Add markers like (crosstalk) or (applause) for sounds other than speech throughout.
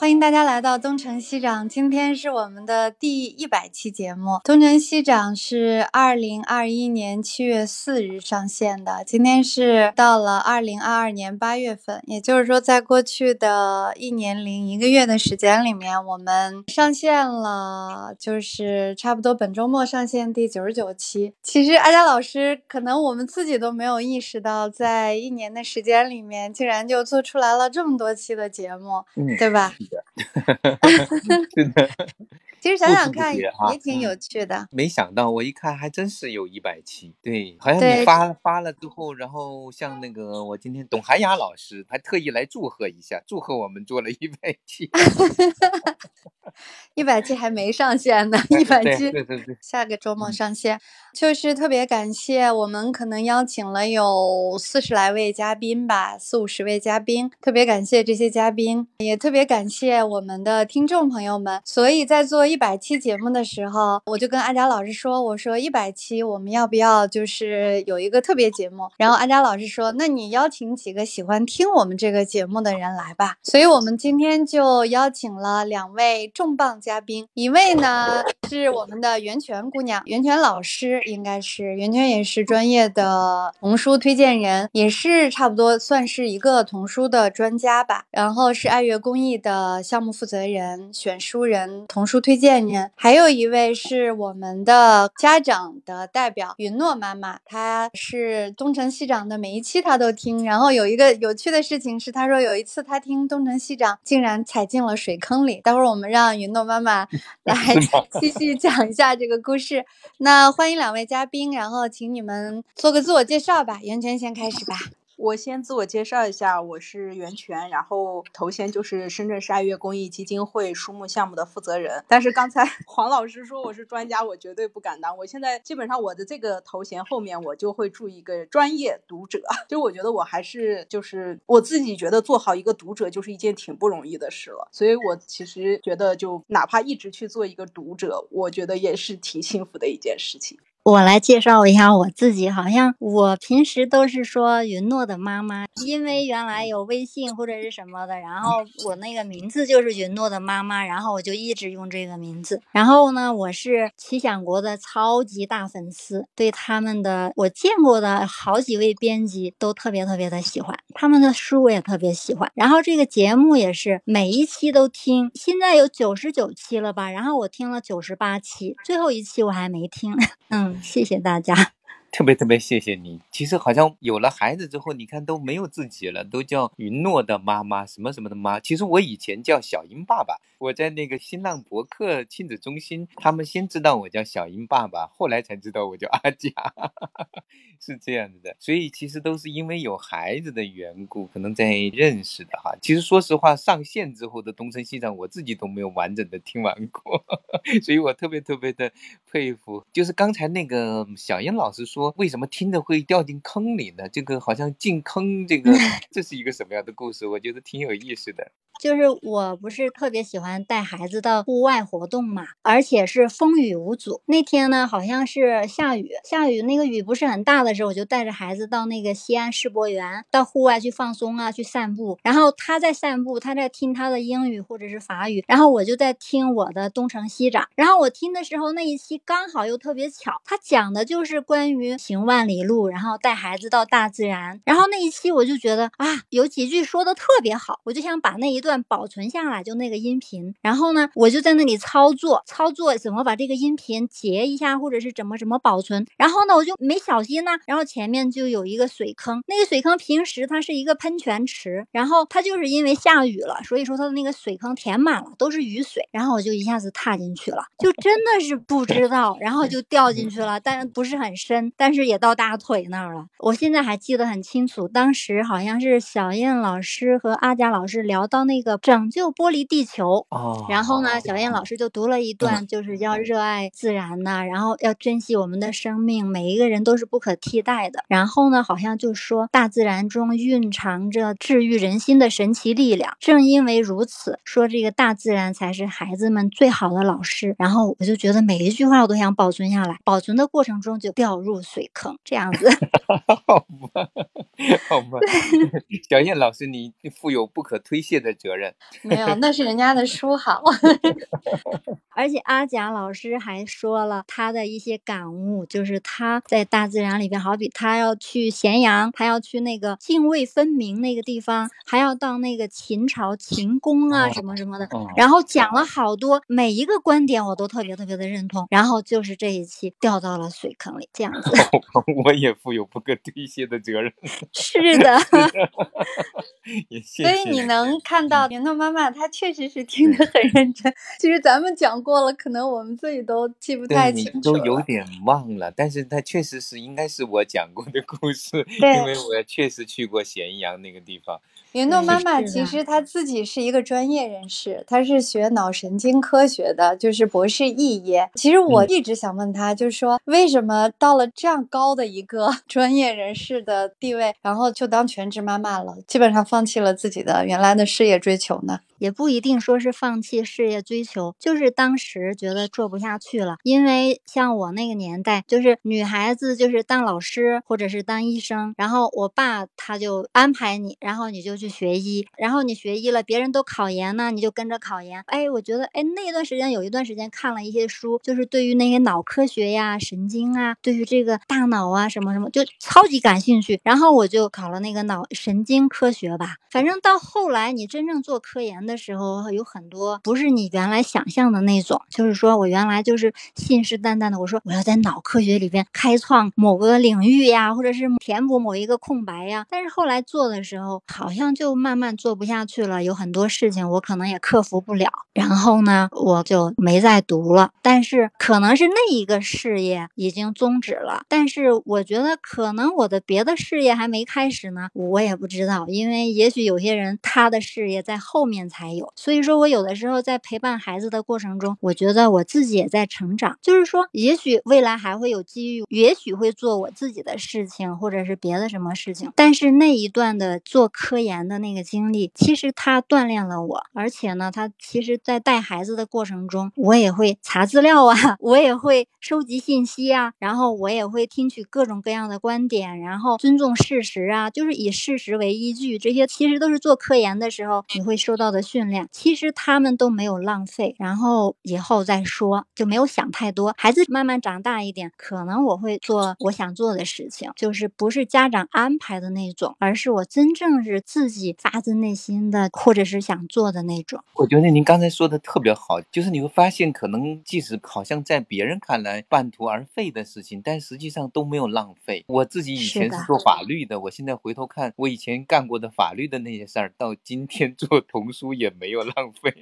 欢迎大家来到东城西长，今天是我们的第一百期节目。东城西长是二零二一年七月四日上线的，今天是到了二零二二年八月份，也就是说，在过去的一年零一个月的时间里面，我们上线了，就是差不多本周末上线第九十九期。其实阿佳老师可能我们自己都没有意识到，在一年的时间里面，竟然就做出来了这么多期的节目，嗯对吧？(laughs) (laughs) 是的，其实想想看，也挺有趣的。没想到我一看还真是有一百期，对，好像发发了之后，然后像那个我今天董涵雅老师还特意来祝贺一下，祝贺我们做了一百期，(laughs) 一百期还没上线呢，一百对期下个周末上线。就是特别感谢我们可能邀请了有四十来位嘉宾吧，四五十位嘉宾，特别感谢这些嘉宾，也特别感谢谢我们的听众朋友们。所以在做一百期节目的时候，我就跟阿佳老师说，我说一百期我们要不要就是有一个特别节目？然后阿佳老师说，那你邀请几个喜欢听我们这个节目的人来吧。所以我们今天就邀请了两位重磅嘉宾，一位呢是我们的袁泉姑娘，袁泉老师应该是袁泉也是专业的童书推荐人，也是差不多算是一个童书的专家吧。然后是爱乐公益的项目负责人、选书人、童书推荐人，还有一位是我们的家长的代表云诺妈妈，她是东城西长的每一期她都听。然后有一个有趣的事情是，她说有一次她听东城西长，竟然踩进了水坑里。待会儿我们让云诺妈妈 (laughs) 来 (laughs) 继续讲一下这个故事。那欢迎两位嘉宾，然后请你们做个自我介绍吧。袁泉先开始吧。我先自我介绍一下，我是袁泉，然后头衔就是深圳市爱乐公益基金会书目项目的负责人。但是刚才 (laughs) 黄老师说我是专家，我绝对不敢当。我现在基本上我的这个头衔后面我就会注一个专业读者，(laughs) 就我觉得我还是就是我自己觉得做好一个读者就是一件挺不容易的事了，所以我其实觉得就哪怕一直去做一个读者，我觉得也是挺幸福的一件事情。我来介绍一下我自己，好像我平时都是说云诺的妈妈，因为原来有微信或者是什么的，然后我那个名字就是云诺的妈妈，然后我就一直用这个名字。然后呢，我是奇想国的超级大粉丝，对他们的我见过的好几位编辑都特别特别的喜欢，他们的书我也特别喜欢。然后这个节目也是每一期都听，现在有九十九期了吧？然后我听了九十八期，最后一期我还没听。(laughs) 嗯，谢谢大家。特别特别谢谢你。其实好像有了孩子之后，你看都没有自己了，都叫云诺的妈妈，什么什么的妈。其实我以前叫小英爸爸，我在那个新浪博客亲子中心，他们先知道我叫小英爸爸，后来才知道我叫阿佳，(laughs) 是这样子的。所以其实都是因为有孩子的缘故，可能在认识的哈。其实说实话，上线之后的东升西长，我自己都没有完整的听完过，(laughs) 所以我特别特别的佩服。就是刚才那个小英老师说，为什么听着会掉进坑里呢？这个好像进坑，这个 (laughs) 这是一个什么样的故事？我觉得挺有意思的。就是我不是特别喜欢带孩子到户外活动嘛，而且是风雨无阻。那天呢，好像是下雨，下雨那个雨不是很大的时候，我就带着孩子到那个西安世博园，到户外去放松啊，去散步。然后他在散步，他在听他的英语或者是法语，然后我就在听我的东成西长。然后我听的时候，那一期刚好又特别巧，他讲的就是关于行万里路，然后带孩子到大自然。然后那一期我就觉得啊，有几句说的特别好，我就想把那一段保存下来，就那个音频。然后呢，我就在那里操作，操作怎么把这个音频截一下，或者是怎么怎么保存。然后呢，我就没小心呢，然后前面就有一个水坑，那个水坑平时它是一个喷泉池，然后它就是因为下雨了，所以说它的那个水坑填满了，都是雨水。然后我就一下子踏进去了，就真的是不知道，然后就掉进去了，但是不是很深。但是也到大腿那儿了。我现在还记得很清楚，当时好像是小燕老师和阿佳老师聊到那个拯救玻璃地球，哦，然后呢，小燕老师就读了一段，就是要热爱自然呐、然后要珍惜我们的生命，每一个人都是不可替代的。然后呢，好像就说大自然中蕴藏着治愈人心的神奇力量。正因为如此，说这个大自然才是孩子们最好的老师。然后我就觉得每一句话我都想保存下来，保存的过程中就掉入水坑，这样子。(laughs) 好吧，好吧，小燕老师，你负有不可推卸的责任。(laughs) 没有，那是人家的书好。(laughs) 而且阿贾老师还说了他的一些感悟，就是他在大自然里边，好比他要去咸阳，他要去那个泾渭分明那个地方，还要到那个秦朝秦宫啊哦什么什么的，哦，然后讲了好多，每一个观点我都特别特别的认同。然后就是这一期掉到了水坑里，这样子。(laughs) 我也负有不可推卸的责任。(laughs) 是的，(laughs) 也谢所以你能看到云诺妈妈，她确实是听得很认真。其实咱们讲过了，可能我们自己都记不太清楚都有。点忘了，但是她确实是应该是我讲过的故事，对因为我确实去过咸阳那个地方。云诺妈妈其实她自己是一个专业人士，她是学脑神经科学的，就是博士肄业。其实我嗯一直想问她，就是说为什么到了这样高的一个 (laughs) 专业人士的地位，然后就当全职妈妈了，基本上放弃了自己的原来的事业追求呢？也不一定说是放弃事业追求，就是当时觉得做不下去了。因为像我那个年代，就是女孩子就是当老师或者是当医生，然后我爸他就安排你，然后你就去学医，然后你学医了，别人都考研呢，你就跟着考研。哎，我觉得哎那段时间有一段时间看了一些书，就是对于那些脑科学呀、神经啊，对于这个大脑啊什么什么，就超级感兴趣。然后我就考了那个脑神经科学吧。反正到后来你真正做科研的时候，有很多不是你原来想象的那种。就是说我原来就是信誓旦旦的，我说我要在脑科学里边开创某个领域呀，或者是填补某一个空白呀。但是后来做的时候，好像就慢慢做不下去了，有很多事情我可能也克服不了。然后呢，我就没再读了。但是可能是那一个事业已经终止了，但是我觉得可能我的别的事业还没开始呢，我也不知道，因为也许有些人他的事业在后面才还有。所以说我有的时候在陪伴孩子的过程中，我觉得我自己也在成长，就是说，也许未来还会有机遇，也许会做我自己的事情，或者是别的什么事情。但是那一段的做科研的那个经历，其实它锻炼了我，而且呢，它其实在带孩子的过程中，我也会查资料啊，(laughs) 我也会收集信息啊，然后我也会听取各种各样的观点，然后尊重事实啊，就是以事实为依据，这些其实都是做科研的时候你会收到的训练。其实他们都没有浪费，然后以后再说，就没有想太多。孩子慢慢长大一点，可能我会做我想做的事情，就是不是家长安排的那种，而是我真正是自己发自内心的，或者是想做的那种。我觉得您刚才说的特别好，就是你会发现，可能即使好像在别人看来半途而废的事情，但实际上都没有浪费。我自己以前是做法律的，我现在回头看我以前干过的法律的那些事儿，到今天做童书也没有浪费。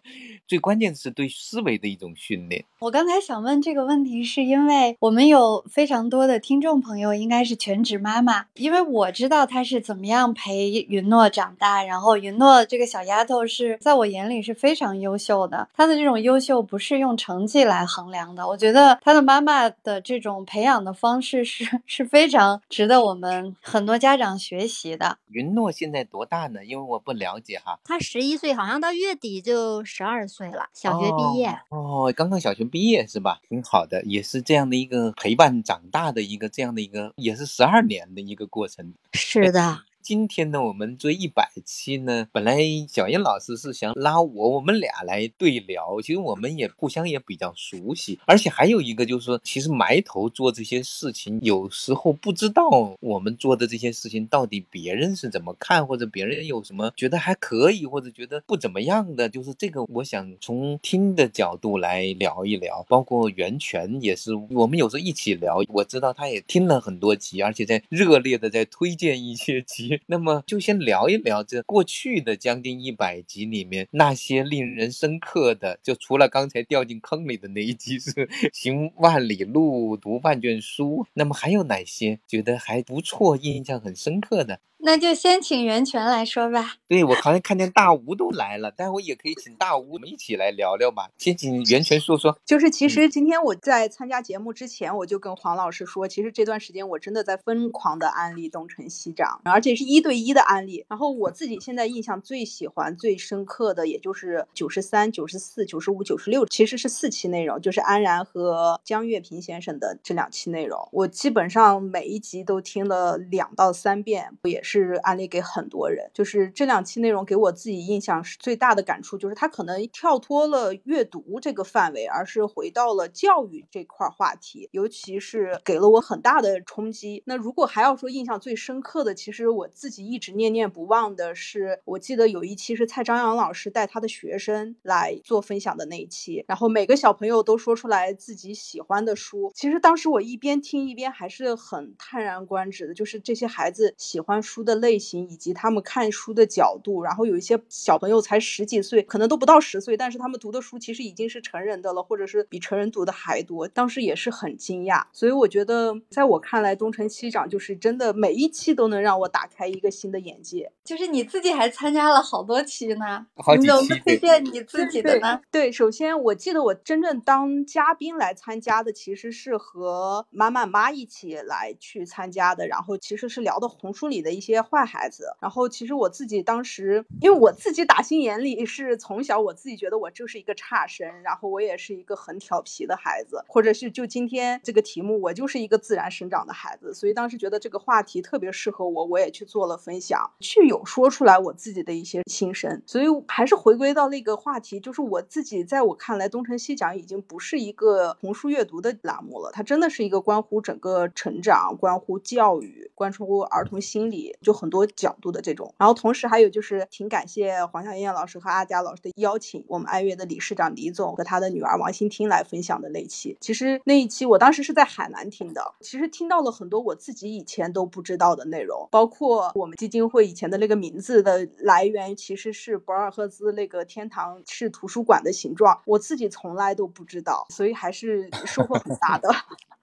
(laughs) 最关键是对思维的一种训练。我刚才想问这个问题，是因为我们有非常多的听众朋友应该是全职妈妈，因为我知道她是怎么样陪云诺长大，然后云诺这个小丫头是在我眼里是非常优秀的，她的这种优秀不是用成绩来衡量的，我觉得她的妈妈的这种培养的方式是 (laughs) 是非常值得我们很多家长学习的。云诺现在多大呢？因为我不了解哈。她十一岁，好像到月底就十二岁了，小学毕业。哦，哦，刚刚小学毕业是吧？挺好的，也是这样的一个陪伴长大的一个这样的一个，也是十二年的一个过程。是的，今天呢，我们做一百期呢，本来小燕老师是想拉我，我们俩来对聊。其实我们也互相也比较熟悉，而且还有一个就是说，其实埋头做这些事情，有时候不知道我们做的这些事情到底别人是怎么看，或者别人有什么觉得还可以，或者觉得不怎么样的。就是这个，我想从听的角度来聊一聊，包括袁泉也是，我们有时候一起聊。我知道他也听了很多集，而且在热烈的在推荐一些集。那么就先聊一聊这过去的将近一百集里面那些令人深刻的，就除了刚才掉进坑里的那一集是行万里路，读万卷书，那么还有哪些觉得还不错、印象很深刻的？那就先请袁泉来说吧。对我好像看见大吴都来了，待会也可以请大吴我们一起来聊聊吧。先请袁泉说说。就是其实今天我在参加节目之前，我就跟黄老师说，其实这段时间我真的在疯狂的安利东成西长，而且是一对一的安利。然后我自己现在印象最喜欢、最深刻的，也就是九十三、九十四、九十五、九十六，其实是四期内容，就是安然和江月平先生的这两期内容，我基本上每一集都听了两到三遍，不也是。是安利给很多人，就是这两期内容给我自己印象是最大的感触，就是他可能跳脱了阅读这个范围，而是回到了教育这块话题，尤其是给了我很大的冲击。那如果还要说印象最深刻的，其实我自己一直念念不忘的是，我记得有一期是蔡张扬老师带他的学生来做分享的那一期，然后每个小朋友都说出来自己喜欢的书。其实当时我一边听一边还是很叹然观止的，就是这些孩子喜欢书。书的类型以及他们看书的角度，然后有一些小朋友才十几岁，可能都不到十岁，但是他们读的书其实已经是成人的了，或者是比成人读的还多。当时也是很惊讶，所以我觉得，在我看来，东成西长就是真的每一期都能让我打开一个新的眼界。就是你自己还参加了好多期呢，好几期。推荐你自己的呢？对，首先我记得我真正当嘉宾来参加的，其实是和妈妈妈一起来去参加的，然后其实是聊的红书里的一些。些坏孩子，然后其实我自己当时，因为我自己打心眼里是从小我自己觉得我就是一个差生，然后我也是一个很调皮的孩子，或者是就今天这个题目，我就是一个自然生长的孩子，所以当时觉得这个话题特别适合我，我也去做了分享，去有说出来我自己的一些心声，所以还是回归到那个话题，就是我自己在我看来，东成西讲已经不是一个童书阅读的栏目了，它真的是一个关乎整个成长、关乎教育、关乎儿童心理。就很多角度的这种，然后同时还有就是挺感谢黄小燕老师和阿佳老师的邀请，我们爱乐的理事长李总和他的女儿王欣听来分享的那期。其实那一期我当时是在海南听的，其实听到了很多我自己以前都不知道的内容，包括我们基金会以前的那个名字的来源其实是博尔赫兹那个天堂是图书馆的形状，我自己从来都不知道，所以还是收获很大的。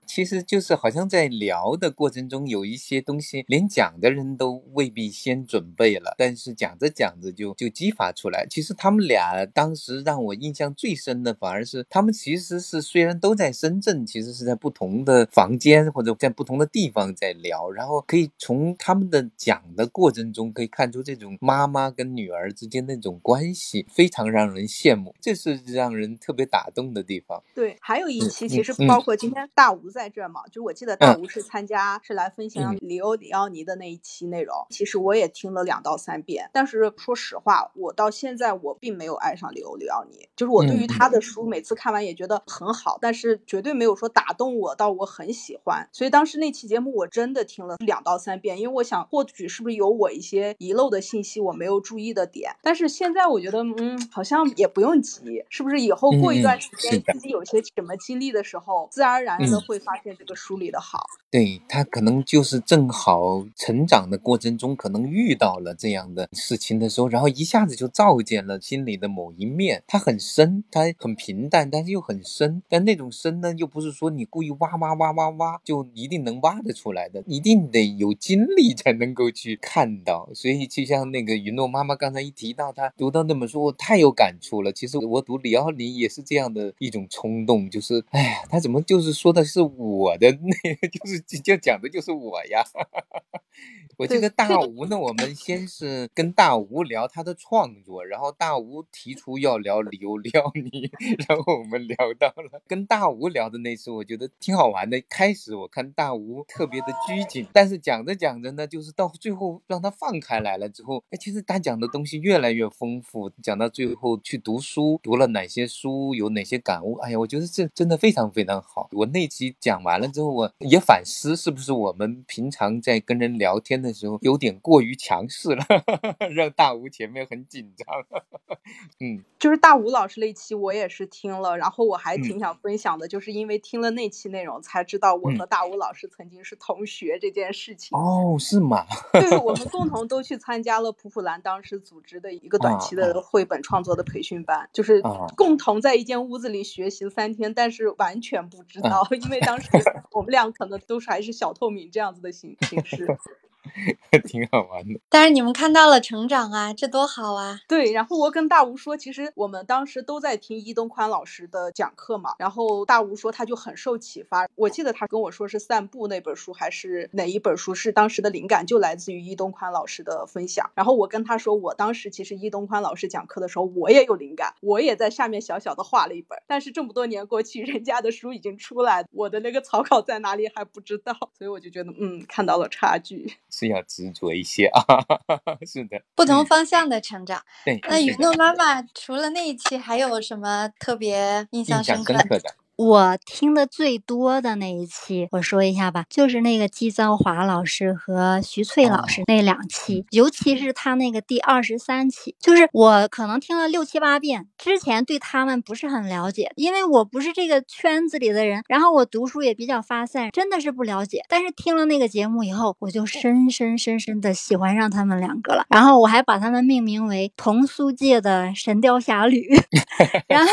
其实就是好像在聊的过程中，有一些东西连讲的人都未必先准备了，但是讲着讲着就就激发出来。其实他们俩当时让我印象最深的，反而是他们其实是虽然都在深圳，其实是在不同的房间或者在不同的地方在聊，然后可以从他们的讲的过程中可以看出这种妈妈跟女儿之间那种关系，非常让人羡慕，这是让人特别打动的地方。对，还有一期其实包括今天大吴。在这嘛，就我记得大吴是参加是来分享里欧里奥尼的那一期内容，其实我也听了两到三遍，但是说实话，我到现在我并没有爱上里欧里奥尼，就是我对于他的书每次看完也觉得很好，但是绝对没有说打动我到我很喜欢。所以当时那期节目我真的听了两到三遍，因为我想或许是不是有我一些遗漏的信息我没有注意的点。但是现在我觉得，嗯，好像也不用急，是不是以后过一段时间自己有些什么经历的时候，自然而然的会。发现这个书里的好，对他可能就是正好成长的过程中，可能遇到了这样的事情的时候，然后一下子就照见了心里的某一面。它很深，它很平淡，但是又很深。但那种深呢，又不是说你故意挖挖挖挖挖就一定能挖得出来的，一定得有经历才能够去看到。所以就像那个云诺妈妈刚才一提到，她读到那本书，我太有感触了。其实我读李奥尼也是这样的一种冲动，就是哎呀，他怎么就是说的是。我的那个 (laughs) 就是就讲的就是我呀。(laughs) 我记得大吴呢，我们先是跟大吴聊他的创作，然后大吴提出要聊李欧廖尼，(laughs) 然后我们聊到了跟大吴聊的那次，我觉得挺好玩的。开始我看大吴特别的拘谨，但是讲着讲着呢，就是到最后让他放开来了之后，哎，其实他讲的东西越来越丰富。讲到最后去读书，读了哪些书，有哪些感悟，哎呀，我觉得这真的非常非常好。我那期讲完了之后，我也反思是不是我们平常在跟人聊。天的时候有点过于强势了，(laughs) 让大吴前面很紧张。(laughs) 嗯，就是大吴老师那期我也是听了，然后我还嗯挺想分享的，就是因为听了那期内容才知道我嗯和大吴老师曾经是同学这件事情。哦，是吗？(laughs) 就是我们共同都去参加了普普兰当时组织的一个短期啊的绘本创作的培训班，就是啊共同在一间屋子里学习三天，但是完全不知啊道，因为当我们俩可能都是还是小透明这样子的形形式。(laughs) 挺好玩的。但是你们看到了成长啊，这多好啊！对，然后我跟大吴说，其实我们当时都在听伊东宽老师的讲课嘛，然后大吴说他就很受启发。我记得他跟我说是《散步》那本书还是哪一本书，是当时的灵感就来自于伊东宽老师的分享。然后我跟他说，我当时其实伊东宽老师讲课的时候，我也有灵感，我也在下面小小的画了一本，但是这么多年过去，人家的书已经出来，我的那个草稿在哪里还不知道，所以我就觉得嗯，看到了差距。是要执着一些啊，(laughs) 是的，不同方向的成长。对。那雨诺妈妈除了那一期，还有什么特别印象深刻深刻的，我听的最多的那一期，我说一下吧，就是那个季昭华老师和徐翠老师那两期，尤其是他那个第二十三期，就是我可能听了六七八遍，之前对他们不是很了解，因为我不是这个圈子里的人，然后我读书也比较发散，真的是不了解。但是听了那个节目以后，我就深深深深的喜欢上他们两个了，然后我还把他们命名为童书界的《神雕侠侣 (laughs)》，然后。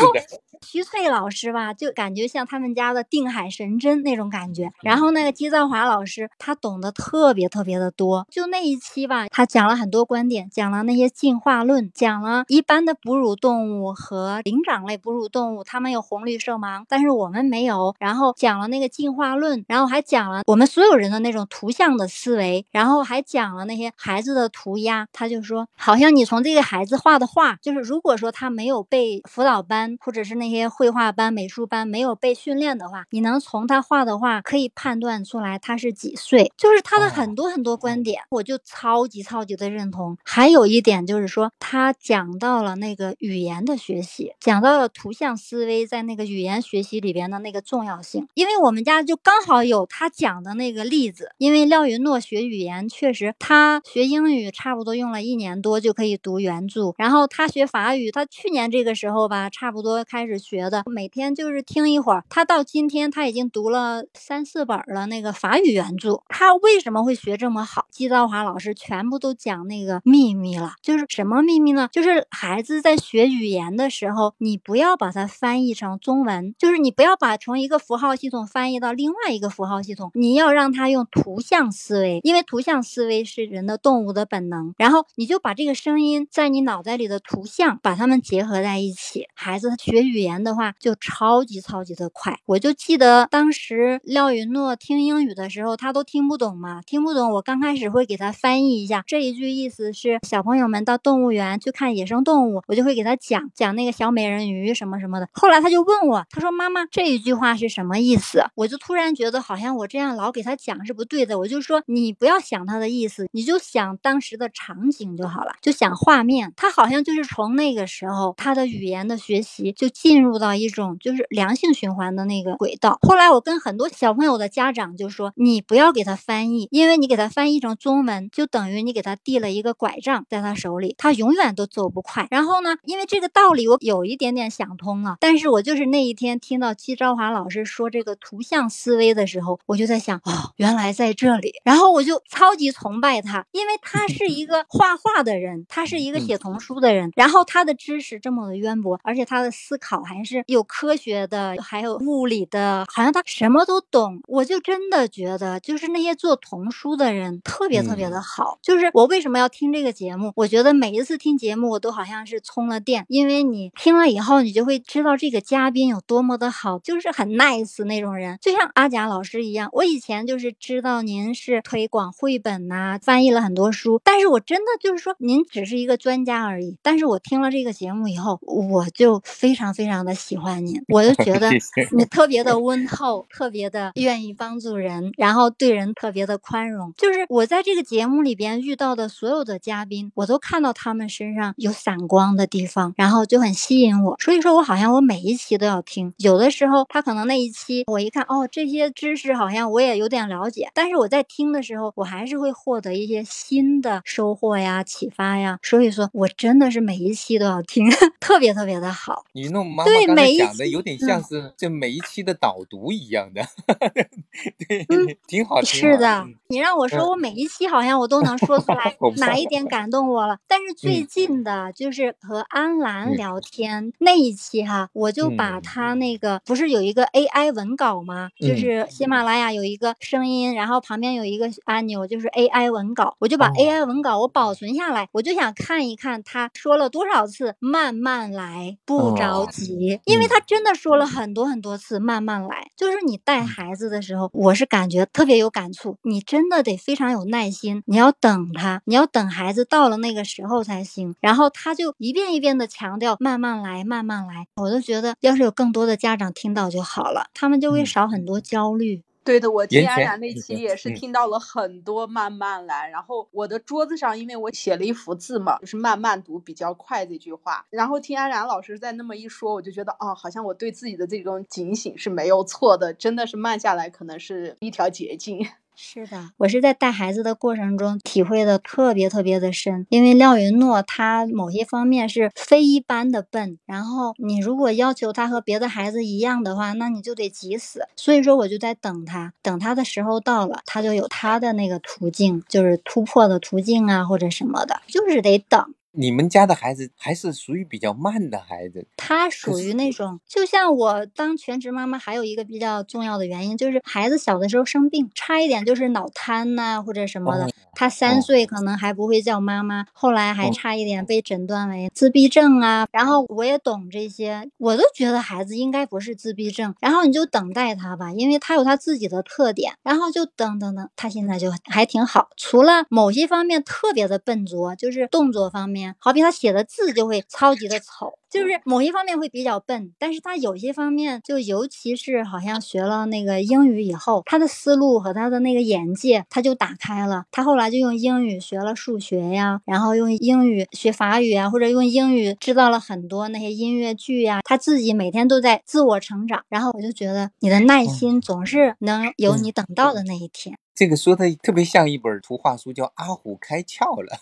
徐翠老师吧，就感觉像他们家的定海神针那种感觉。然后那个姬兆华老师，他懂得特别特别的多。就那一期吧，他讲了很多观点，讲了那些进化论，讲了一般的哺乳动物和灵长类哺乳动物，它们有红绿色盲，但是我们没有。然后讲了那个进化论，然后还讲了我们所有人的那种图像的思维，然后还讲了那些孩子的涂鸦。他就说，好像你从这个孩子画的画，就是如果说他没有被辅导班或者是那些绘画班、美术班没有被训练的话，你能从他画的画可以判断出来他是几岁，就是他的哦很多很多观点，我就超级超级的认同。还有一点就是说，他讲到了那个语言的学习，讲到了图像思维在那个语言学习里边的那个重要性。因为我们家就刚好有他讲的那个例子，因为廖云诺学语言确实，他学英语差不多用了一年多就可以读原著，然后他学法语，他去年这个时候吧，差不多开始学的，每天就是听一会儿。他到今天他已经读了三四本了那个法语原著。他为什么会学这么好？季兆华老师全部都讲那个秘密了，就是什么秘密呢？就是孩子在学语言的时候，你不要把它翻译成中文，就是你不要把从一个符号系统翻译到另外一个符号系统，你要让他用图像思维，因为图像思维是人的动物的本能。然后你就把这个声音在你脑袋里的图像把它们结合在一起，孩子学语言言的话就超级超级的快。我就记得当时廖云诺听英语的时候，他都听不懂嘛，听不懂，我刚开始会给他翻译一下，这一句意思是小朋友们到动物园去看野生动物，我就会给他讲讲那个小美人鱼什么什么的。后来他就问我，他说妈妈这一句话是什么意思？我就突然觉得好像我这样老给他讲是不对的，我就说你不要想他的意思，你就想当时的场景就好了，就想画面。他好像就是从那个时候，他的语言的学习就进入到一种就是良性循环的那个轨道。后来我跟很多小朋友的家长就说，你不要给他翻译，因为你给他翻译成中文，就等于你给他递了一个拐杖在他手里，他永远都走不快。然后呢，因为这个道理我有一点点想通了，但是我就是那一天听到季昭华老师说这个图像思维的时候，我就在想，哦，原来在这里。然后我就超级崇拜他，因为他是一个画画的人，他是一个写童书的人，然后他的知识这么的渊博，而且他的思考还是有科学的，还有物理的，好像他什么都懂。我就真的觉得，就是那些做童书的人特别特别的好。就是我为什么要听这个节目？我觉得每一次听节目，我都好像是充了电，因为你听了以后，你就会知道这个嘉宾有多么的好，就是很 nice 那种人，就像阿贾老师一样。我以前就是知道您是推广绘本呐、翻译了很多书，但是我真的就是说您只是一个专家而已。但是我听了这个节目以后，我就非常非常常的喜欢你，(laughs) 我就觉得你特别的温厚，特别的愿意帮助人，然后对人特别的宽容。就是我在这个节目里边遇到的所有的嘉宾，我都看到他们身上有闪光的地方，然后就很吸引我。所以说我好像我每一期都要听。有的时候他可能那一期我一看，哦，这些知识好像我也有点了解，但是我在听的时候，我还是会获得一些新的收获呀、启发呀。所以说我真的是每一期都要听，(laughs) 特别特别的好。你弄妈妈刚对每一才讲的期有点像是这每一期的导读一样的，(laughs) 对，嗯挺好，挺好是的嗯，你让我说，我每一期好像我都能说出来 (laughs) 哪一点感动我了。但是最嗯。近的，就是和安兰嗯。聊天那一期哈，我就把嗯。他那个不是有一个 AI 文稿吗？就嗯。是喜马拉雅有一个声音，然后旁边有一个按钮，就是 AI 文稿，我就把哦。AI 文稿我保存下来，我就想看一看他说了多少次“慢慢来，不着哦急”，因为嗯他真的说了很多很多次“慢慢来”，就是你带嗯孩子的时候，我是感觉特别有感触，你真的得非常有耐心，你要等他，你要等孩子到了那个时候才行。然后他就一遍一遍的强调“慢慢来，慢慢来”，我都觉得要是有更多的家长听到就好了，他们就会嗯少很多焦虑。对的，我听安然那期也是嗯听到了很多慢慢来，然后我的桌子上因为我写了一幅字嘛，就是慢慢读比较快这句话，然后听安然老师在那么一说，我就觉得哦，好像我对自己的这种警醒是没有错的，真的是慢下来可能是一条捷径。是的，我是在带孩子的过程中体会的特别特别的深，因为廖云诺他某些方面是非一般的笨，然后你如果要求他和别的孩子一样的话，那你就得急死。所以说我就在等他，等他的时候到了，他就有他的那个途径，就是突破的途径啊或者什么的，就是得等。你们家的孩子还是属于比较慢的孩子，他属于那种，就像我当全职妈妈，还有一个比较重要的原因，就是孩子小的时候生病，差一点就是脑瘫呐、或者什么的。哦他三哦岁可能还不会叫妈妈，后来还哦差一点被诊断为自闭症啊。然后我也懂这些，我都觉得孩子应该不是自闭症。然后你就等待他吧，因为他有他自己的特点。然后就等等等，他现在就还挺好，除了某些方面特别的笨拙，就是动作方面，好比他写的字就会超级的丑。就是某一方面会比较笨，但是他有些方面，就尤其是好像学了那个英语以后，他的思路和他的那个眼界他就打开了。他后来就用英语学了数学呀，然后用英语学法语啊，或者用英语知道了很多那些音乐剧呀。他自己每天都在自我成长。然后我就觉得你的耐心总是能有你等到的那一天。这个说的特别像一本图画书，叫《阿虎开窍了》，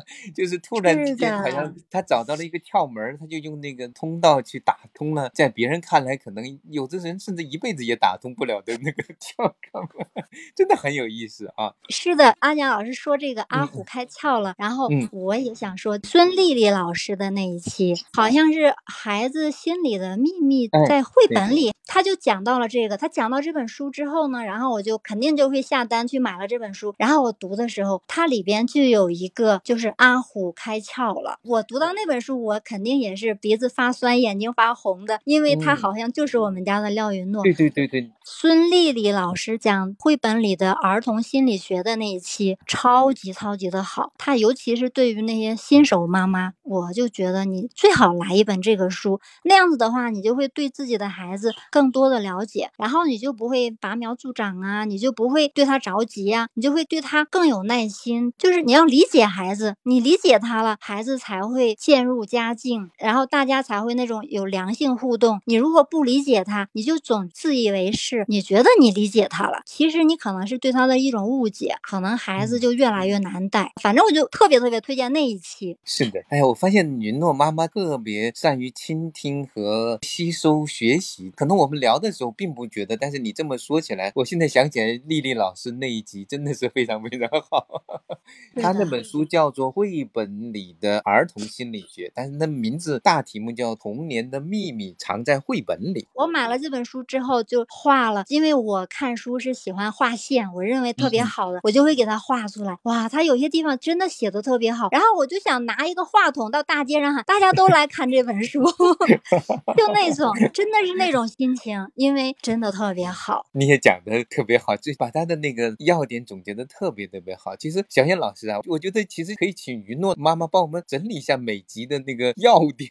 (laughs) 就是突然之间好像他找到了一个窍门，他就用那个通道去打通了，在别人看来可能有的人甚至一辈子也打通不了的那个窍门，(laughs) 真的很有意思啊。是的，阿蒋老师说这个阿嗯虎开窍了，然后嗯我也想说孙丽丽老师的那一期，好像是孩子心里的秘密哎，在绘本里，他就讲到了这个。他讲到这本书之后呢，然后我就肯定就会下单去买了这本书。然后我读的时候，它里边就有一个就是阿虎开窍了。我读到那本书，我肯定也是鼻子发酸、眼睛发红的，因为他嗯好像就是我们家的廖云诺。对对对对，孙丽丽老师讲绘本里的儿童心理学的那一期，超级超级的好。她尤其是对于那些新手妈妈，我就觉得你最好来一本这个书。那样子的话，你就会对自己的孩子更多的了解，然后你就不会拔苗助长啊，你就不会对他着急呀、你就会对他更有耐心。就是你要理解孩子，你理解他了，孩子才会渐入佳境，然后大家才会那种有良性互动。你如果不理解他，你就总自以为是，你觉得你理解他了，其实你可能是对他的一种误解，可能孩子就越来越难带。反正我就特别特别推荐那一期。是的。哎呀，我发现云诺妈妈特别善于倾听和吸收学习。可能我们聊的时候并不觉得，但是你这么说起来，我现在想起来丽丽老师那一集真的是非常非常好。(laughs) 他那本书叫做《绘本里的儿童心理学》，但是那名字大题目叫《童年的秘密藏在绘本里》。我买了这本书之后就画了，因为我看书是喜欢画线，我认为特别好的，我就会给它画出来。哇，它有些地方真的写的特别好，然后我就想拿一个话筒到大街上喊，大家都来看这本书，(laughs) 就那种真的是那种心情，因为真的特别好。(laughs) 你也讲的特别好，就把他的那个要点总结的特别特别好。其实小燕老师啊，我觉得其实可以请云诺妈妈帮我们整理一下每集的那个要点。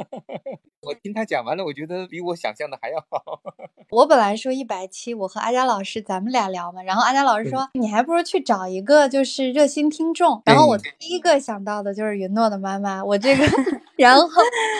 (laughs) 我听他讲完了，我觉得比我想象的还要好。(laughs) 我本来说一百期，我和阿佳老师咱们俩聊嘛，然后阿佳老师说你还不如去找一个就是热心听众，然后我第一个想到的就是云诺的妈妈，我这个，(laughs) 然后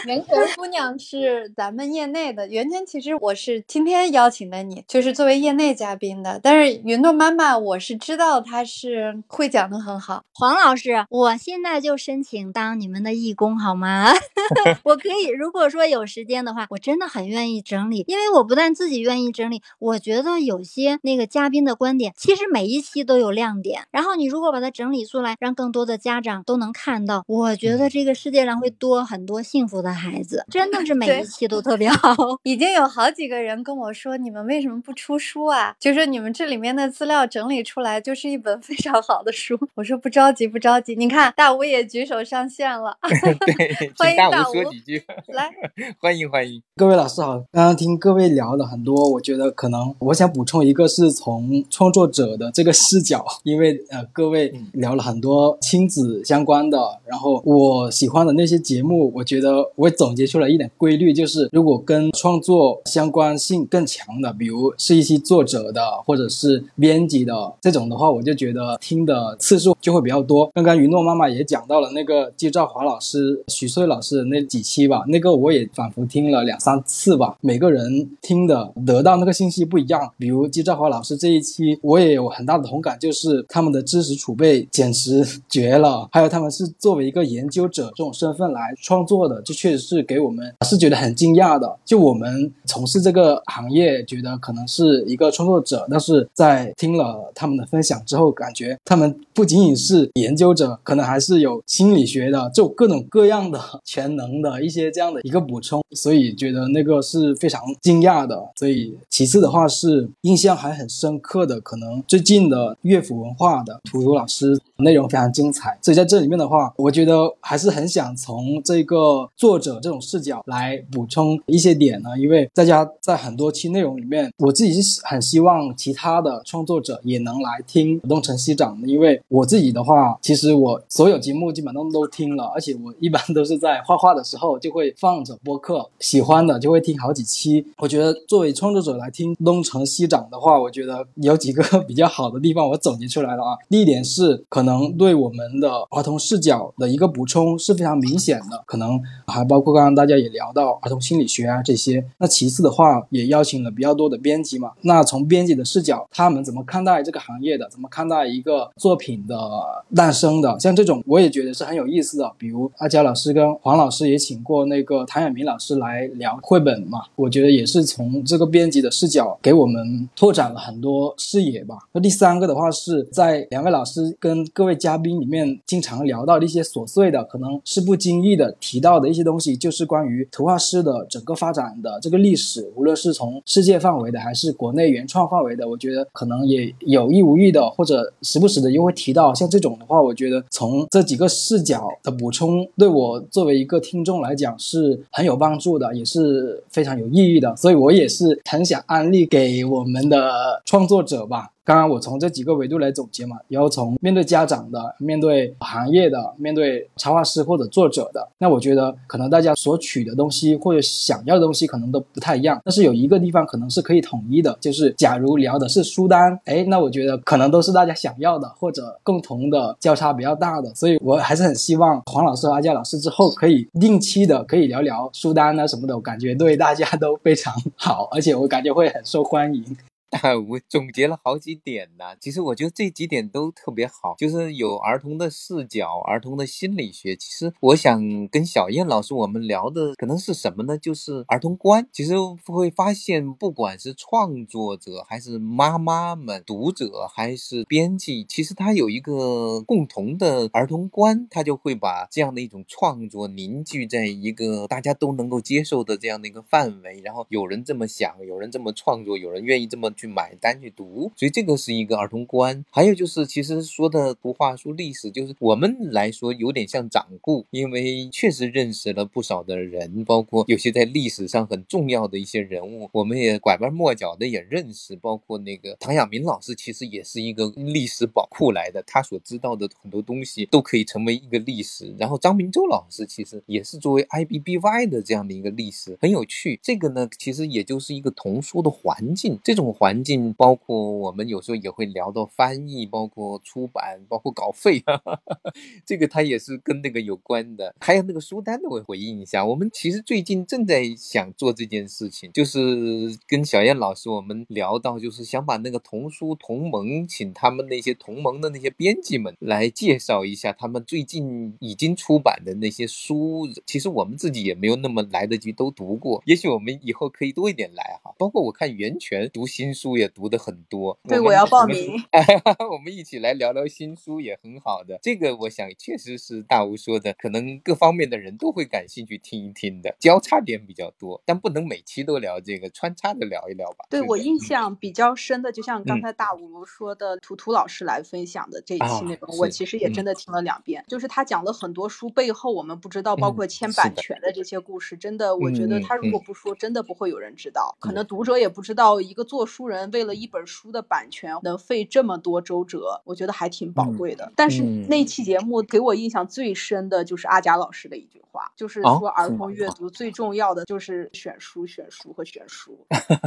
袁泉姑娘是咱们业内的，袁泉其实我是今天邀请的你，就是作为业内嘉宾的，但是云诺妈妈我是知道他是会讲的很好，黄老师，我现在就申请当你们的义工好吗？(laughs) 我可以，如果说有时间的话，我真的很愿意整理，因为我不但自己愿意整理，我觉得有些那个嘉宾的观点，其实每一期都有亮点。然后你如果把它整理出来，让更多的家长都能看到，我觉得这个世界上会多很多幸福的孩子，真的是每一期都特别好。(laughs) 已经有好几个人跟我说，你们为什么不出书啊？就是你们这里面的资料整理出来，就是一本 (laughs) 非常好的书。我说不着急，不着急。你看大吴也举手上线了，(laughs) 对，(laughs) 欢迎大吴说几句，来，欢迎欢迎。各位老师好，刚刚听各位聊了很多，我觉得可能我想补充一个，是从创作者的这个视角，因为呃各位聊了很多亲子相关的，然后我喜欢的那些节目，我觉得我总结出来一点规律，就是如果跟创作相关性更强的，比如是一些作者的或者是编辑的这种的话，我就觉得听的次数就会比较多。刚刚云诺妈妈也讲到了那个季兆华老师、许穗老师的那几期吧，那个我也反复听了两三次吧。每个人听的得到那个信息不一样。比如季兆华老师这一期，我也有很大的同感，就是他们的知识储备简直绝了。还有他们是作为一个研究者这种身份来创作的，这确实是给我们是觉得很惊讶的。就我们从事这个行业，觉得可能是一个创作者，但是在听了他们的分享之后，感觉他们不仅仅是研究者，可能还是有心理学的，就各种各样的全能的一些这样的一个补充，所以觉得那个是非常惊讶的。所以其次的话是印象还很深刻的，可能最近的乐府文化的图图老师内容非常精彩，所以在这里面的话，我觉得还是很想从这个作者这种视角来补充一些点呢，因为大家在很多期内容里面，我自己是很希望其他的创作者也能来听东成西长的，因为我自己的话，其实我所有节目基本上都听了，而且我一般都是在画画的时候就会放着播客，喜欢的就会听好几期。我觉得作为创作者来听东成西长的话，我觉得有几个比较好的地方，我总结出来了啊。(laughs) 第一点是可能对我们的儿童视角的一个补充是非常明显的，可能还包括刚刚大家也聊到儿童心理学啊这些。那其次的话，也邀请了比较多的编辑嘛。那从编辑的视角，他们怎么怎么看待这个行业的？怎么看待一个作品的诞生的？像这种，我也觉得是很有意思的。比如阿佳老师跟黄老师也请过那个谭远明老师来聊绘本嘛，我觉得也是从这个编辑的视角给我们拓展了很多视野吧。那第三个的话，是在两位老师跟各位嘉宾里面经常聊到的一些琐碎的，可能是不经意的提到的一些东西，就是关于图画师的整个发展的这个历史，无论是从世界范围的还是国内原创范围的，我觉得可能也有意无意的，或者时不时的又会提到。像这种的话，我觉得从这几个视角的补充，对我作为一个听众来讲是很有帮助的，也是非常有意义的。所以我也是很想安利给我们的创作者吧。刚刚我从这几个维度来总结嘛，然后从面对家长的、面对行业的、面对插画师或者作者的，那我觉得可能大家所取的东西或者想要的东西可能都不太一样，但是有一个地方可能是可以统一的，就是假如聊的是书单，哎，那我觉得可能都是大家想要的或者共同的交叉比较大的，所以我还是很希望黄老师和阿佳老师之后可以定期的可以聊聊书单啊什么的，我感觉对大家都非常好，而且我感觉会很受欢迎。(laughs) 我总结了好几点呢，其实我觉得这几点都特别好，就是有儿童的视角、儿童的心理学。其实我想跟小燕老师我们聊的可能是什么呢？就是儿童观。其实会发现，不管是创作者，还是妈妈们、读者，还是编辑，其实他有一个共同的儿童观，他就会把这样的一种创作凝聚在一个大家都能够接受的这样的一个范围。然后有人这么想，有人这么创作，有人愿意这么去。买单去读，所以这个是一个儿童观。还有就是，其实说的图画书历史，就是我们来说有点像掌故，因为确实认识了不少的人，包括有些在历史上很重要的一些人物，我们也拐弯抹角的也认识，包括那个唐亚明老师，其实也是一个历史宝库来的，他所知道的很多东西都可以成为一个历史。然后张明洲老师其实也是作为 IBBY 的这样的一个历史，很有趣。这个呢，其实也就是一个童书的环境，这种环环境包括我们有时候也会聊到翻译，包括出版，包括稿费，(laughs) 这个它也是跟那个有关的。还有那个书单的，我回应一下，我们其实最近正在想做这件事情，就是跟小燕老师我们聊到，就是想把那个童书同盟，请他们那些同盟的那些编辑们来介绍一下他们最近已经出版的那些书。其实我们自己也没有那么来得及都读过，也许我们以后可以多一点来哈。包括我看袁泉读新书也读的很多，对，我要报名。(laughs) 我们一起来聊聊新书也很好的。这个我想确实是大吴说的，可能各方面的人都会感兴趣听一听的，交叉点比较多，但不能每期都聊这个，穿插的聊一聊吧。对我印象比较深的，就像刚才大吴说的，图图老师来分享的这一期内容，我其实也真的听了两遍，就是他讲了很多书背后我们不知道，包括签版权的这些故事，真的，我觉得他如果不说，真的不会有人知道，可能读者也不知道一个做书人为了一本书的版权能费这么多周折，我觉得还挺宝贵的。但是那期节目给我印象最深的就是阿贾老师的一句话，就是说儿童阅读最重要的就是选书、选书和选书。(laughs)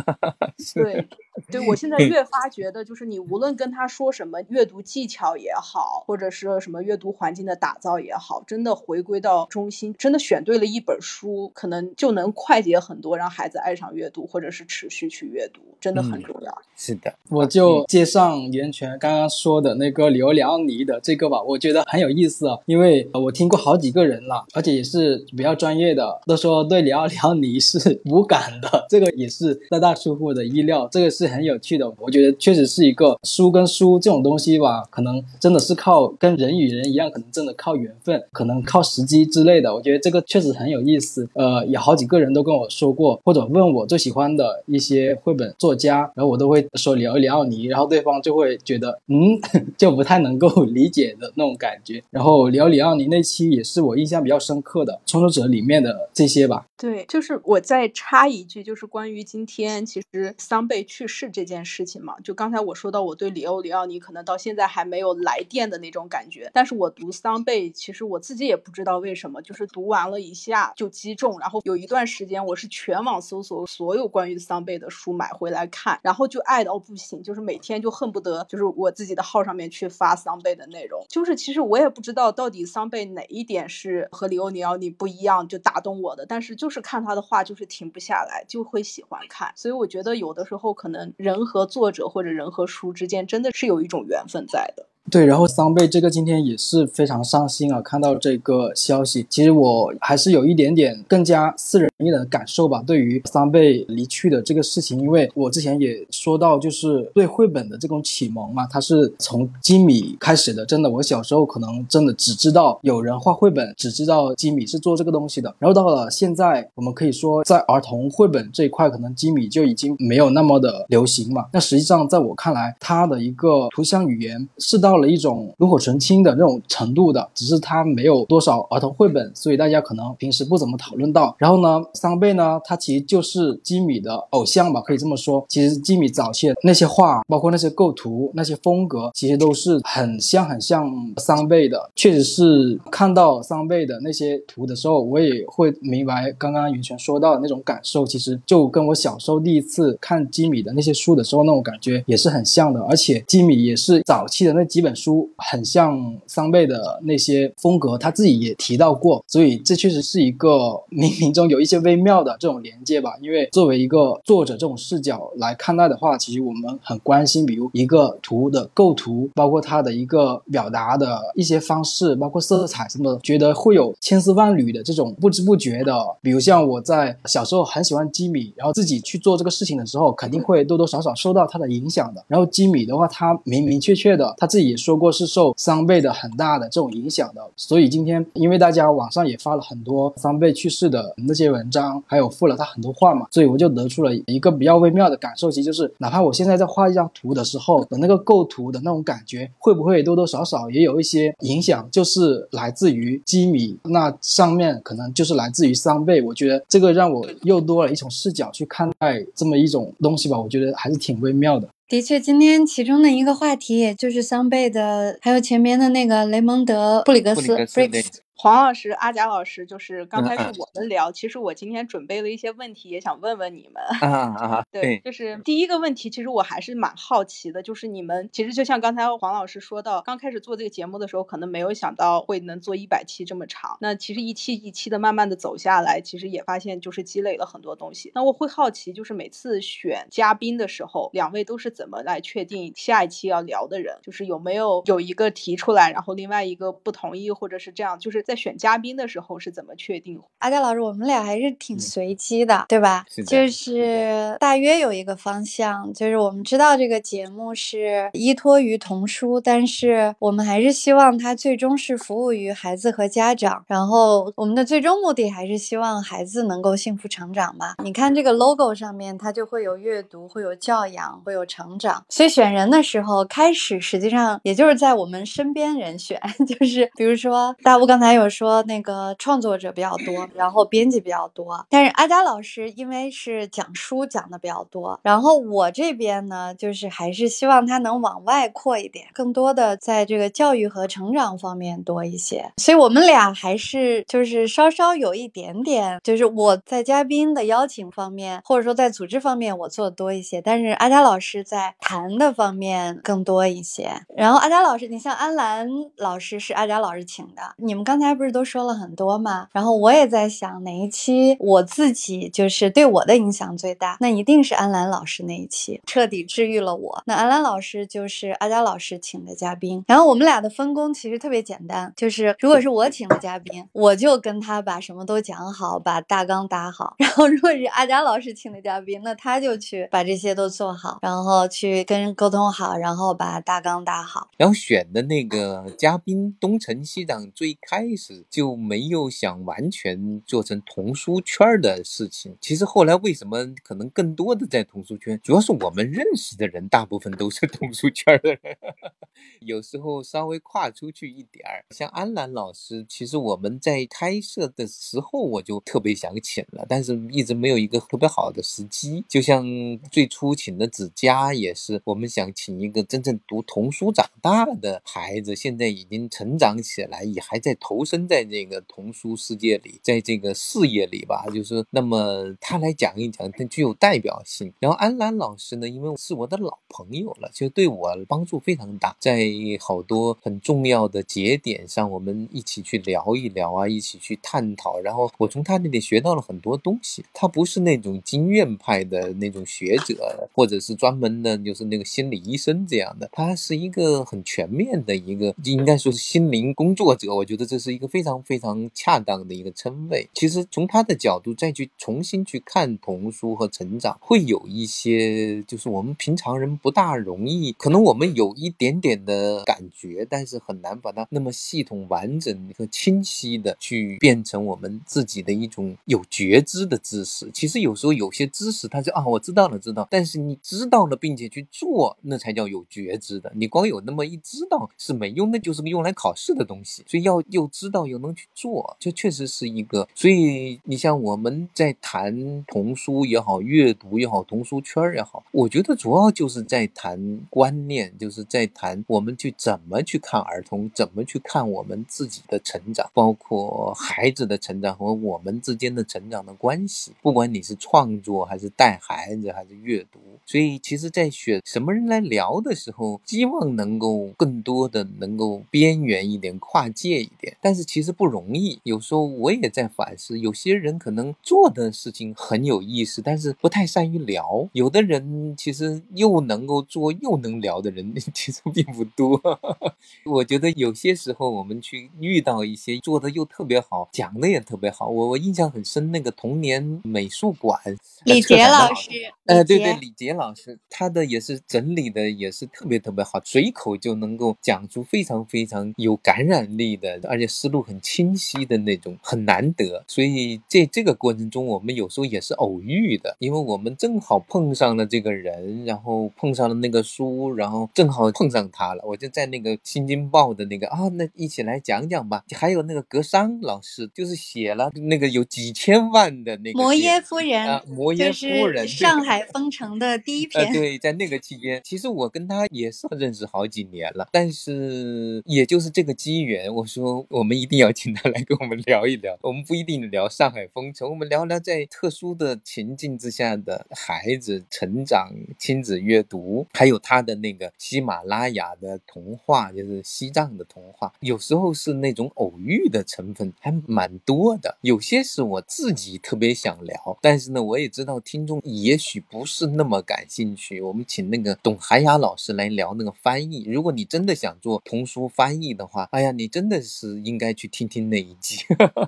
(laughs) 对，对我现在越发觉得，就是你无论跟他说什么阅读技巧也好，或者是什么阅读环境的打造也好，真的回归到中心，真的选对了一本书，可能就能快捷很多，让孩子爱上阅读，或者是持续去阅读，真的很重要。是的，我就接上袁泉刚刚说的那个刘良尼的这个吧，我觉得很有意思啊，因为我听过好几个人了，而且也是比较专业的，都说对里奥里奥尼是无感的，这个也是大大出乎我的意料，这个是很有趣的。我觉得确实是一个书跟书这种东西吧，可能真的是靠跟人与人一样，可能真的靠缘分，可能靠时机之类的。我觉得这个确实很有意思。呃，有好几个人都跟我说过，或者问我最喜欢的一些绘本作家，然后我都会说里奥里奥尼，然后对方就会觉得嗯，(laughs) 就不太能够理解的那种感觉。然后聊里奥尼那期也是我印象比较深刻的创作者里面的这些吧。对，就是我再插一句，就是关于今天其实桑贝去世这件事情嘛。就刚才我说到，我对里欧里奥尼可能到现在还没有来电的那种感觉。但是我读桑贝，其实我自己也不知道为什么，就是读完了一下就击中。然后有一段时间，我是全网搜索所有关于桑贝的书买回来看，然后就爱到不行，就是每天就恨不得就是我自己的号上面去发桑贝的内容。就是其实我也不知道到底桑贝哪一点是和里欧尼奥尼不一样，就打动我的。但是。就是看他的话，就是停不下来，就会喜欢看。所以我觉得有的时候可能人和作者或者人和书之间真的是有一种缘分在的。对，然后桑贝这个今天也是非常伤心啊，看到这个消息，其实我还是有一点点更加私人一点的感受吧。对于桑贝离去的这个事情，因为我之前也说到，就是对绘本的这种启蒙嘛，它是从基米开始的。真的，我小时候可能真的只知道有人画绘本，只知道基米是做这个东西的。然后到了现在，我们可以说在儿童绘本这一块，可能基米就已经没有那么的流行嘛。那实际上，在我看来，它的一个图像语言是到到了一种炉火纯青的那种程度的，只是它没有多少儿童绘本，所以大家可能平时不怎么讨论到。然后呢，桑贝呢，他其实就是基米的偶像吧，可以这么说。其实基米早期那些画，包括那些构图、那些风格，其实都是很像很像桑贝的。确实是看到桑贝的那些图的时候，我也会明白刚刚云泉说到的那种感受，其实就跟我小时候第一次看基米的那些书的时候那种感觉也是很像的。而且基米也是早期的。那几本书很像桑贝的那些风格，他自己也提到过，所以这确实是一个冥冥中有一些微妙的这种连接吧。因为作为一个作者这种视角来看待的话，其实我们很关心，比如一个图的构图，包括它的一个表达的一些方式，包括色彩什么的，觉得会有千丝万缕的这种不知不觉的。比如像我在小时候很喜欢基米，然后自己去做这个事情的时候，肯定会多多少少受到他的影响的。然后基米的话，他明明确确的。他自己也说过是受桑贝的很大的这种影响的。所以今天因为大家网上也发了很多桑贝去世的那些文章，还有附了他很多话嘛，所以我就得出了一个比较微妙的感受，其实就是哪怕我现在在画一张图的时候的那个构图的那种感觉，会不会多多少少也有一些影响，就是来自于基米那上面可能就是来自于桑贝。我觉得这个让我又多了一种视角去看待这么一种东西吧，我觉得还是挺微妙的。的确，今天其中的一个话题，也就是桑贝的，还有前面的那个雷蒙德·布里格斯 （Briggs）。黄老师、阿贾老师，就是刚开始我们聊。其实我今天准备了一些问题，也想问问你们。啊啊，对，就是第一个问题，其实我还是蛮好奇的，就是你们其实就像刚才黄老师说到，刚开始做这个节目的时候，可能没有想到会能做一百期这么长。那其实一期一期的慢慢的走下来，其实也发现就是积累了很多东西。那我会好奇，就是每次选嘉宾的时候，两位都是怎么来确定下一期要聊的人？就是有没有有一个提出来，然后另外一个不同意，或者是这样，就是。在选嘉宾的时候是怎么确定？阿佳老师，我们俩还是挺随机的，对吧？就是大约有一个方向，就是我们知道这个节目是依托于童书，但是我们还是希望它最终是服务于孩子和家长。然后我们的最终目的还是希望孩子能够幸福成长吧。你看这个 logo 上面，它就会有阅读，会有教养，会有成长。所以选人的时候，开始实际上也就是在我们身边人选，(laughs) 就是比如说大乌刚才有。有说那个创作者比较多，然后编辑比较多，但是阿佳老师因为是讲书讲的比较多，然后我这边呢，就是还是希望他能往外扩一点，更多的在这个教育和成长方面多一些，所以我们俩还是就是稍稍有一点点，就是我在嘉宾的邀请方面，或者说在组织方面我做的多一些，但是阿佳老师在谈的方面更多一些。然后阿佳老师，你像安澜老师是阿佳老师请的，你们刚才。不是都说了很多吗？然后我也在想哪一期我自己就是对我的影响最大，那一定是安澜老师那一期，彻底治愈了我。那安澜老师就是阿佳老师请的嘉宾，然后我们俩的分工其实特别简单，就是如果是我请的嘉宾，我就跟他把什么都讲好，把大纲打好；(laughs) 然后如果是阿佳老师请的嘉宾，那他就去把这些都做好，然后去跟人沟通好，然后把大纲打好。然后选的那个嘉宾东城西长最开。始就没有想完全做成童书圈的事情。其实后来为什么可能更多的在童书圈，主要是我们认识的人大部分都是童书圈的人。(laughs) 有时候稍微跨出去一点儿，像安澜老师，其实我们在开设的时候我就特别想请了，但是一直没有一个特别好的时机。就像最初请的子佳也是，我们想请一个真正读童书长大的孩子，现在已经成长起来，也还在投。身在这个童书世界里，在这个事业里吧，就是那么他来讲一讲，他具有代表性。然后安澜老师呢，因为是我的老朋友了，就对我帮助非常大，在好多很重要的节点上，我们一起去聊一聊啊，一起去探讨。然后我从他那里学到了很多东西。他不是那种经验派的那种学者，或者是专门的，就是那个心理医生这样的。他是一个很全面的一个，应该说是心灵工作者。我觉得这是。一个非常非常恰当的一个称谓。其实从他的角度再去重新去看童书和成长，会有一些就是我们平常人不大容易，可能我们有一点点的感觉，但是很难把它那么系统、完整和清晰的去变成我们自己的一种有觉知的知识。其实有时候有些知识，他就啊，我知道了，知道，但是你知道了并且去做，那才叫有觉知的。你光有那么一知道是没用，那就是个用来考试的东西。所以要又知。道又能去做，这确实是一个。所以你像我们在谈童书也好，阅读也好，童书圈也好，我觉得主要就是在谈观念，就是在谈我们去怎么去看儿童，怎么去看我们自己的成长，包括孩子的成长和我们之间的成长的关系。不管你是创作还是带孩子还是阅读，所以其实，在选什么人来聊的时候，希望能够更多的能够边缘一点，跨界一点，是。其实不容易，有时候我也在反思，有些人可能做的事情很有意思，但是不太善于聊；有的人其实又能够做又能聊的人，(laughs) 其实并不多。(laughs) 我觉得有些时候我们去遇到一些做的又特别好，讲的也特别好。我我印象很深，那个童年美术馆，李杰老师，呃，对对，李杰老师，他的也是整理的也是特别特别好，随口就能够讲出非常非常有感染力的，而且思路很清晰的那种，很难得。所以在这个过程中，我们有时候也是偶遇的，因为我们正好碰上了这个人，然后碰上了那个书，然后正好碰上他了，我就在那个《新京报》的那个啊，那一起来讲讲吧。还有那个格桑老师，就是写了那个有几千万的那个摩耶夫人啊，摩耶夫人，上海封城的第一篇。对，在那个期间，其实我跟他也是认识好几年了，但是也就是这个机缘，我说我们我们一定要请他来跟我们聊一聊。(laughs) 我们不一定聊上海封城，我们聊聊在特殊的情境之下的孩子成长、亲子阅读，还有他的那个喜马拉雅的童话，就是西藏的童话。有时候是那种偶遇的成分还蛮多的，有些是我自己特别想聊，但是呢，我也知道听众也许不是那么感兴趣。我们请那个董海雅老师来聊那个翻译。如果你真的想做童书翻译的话，哎呀，你真的是应该去听听那一集。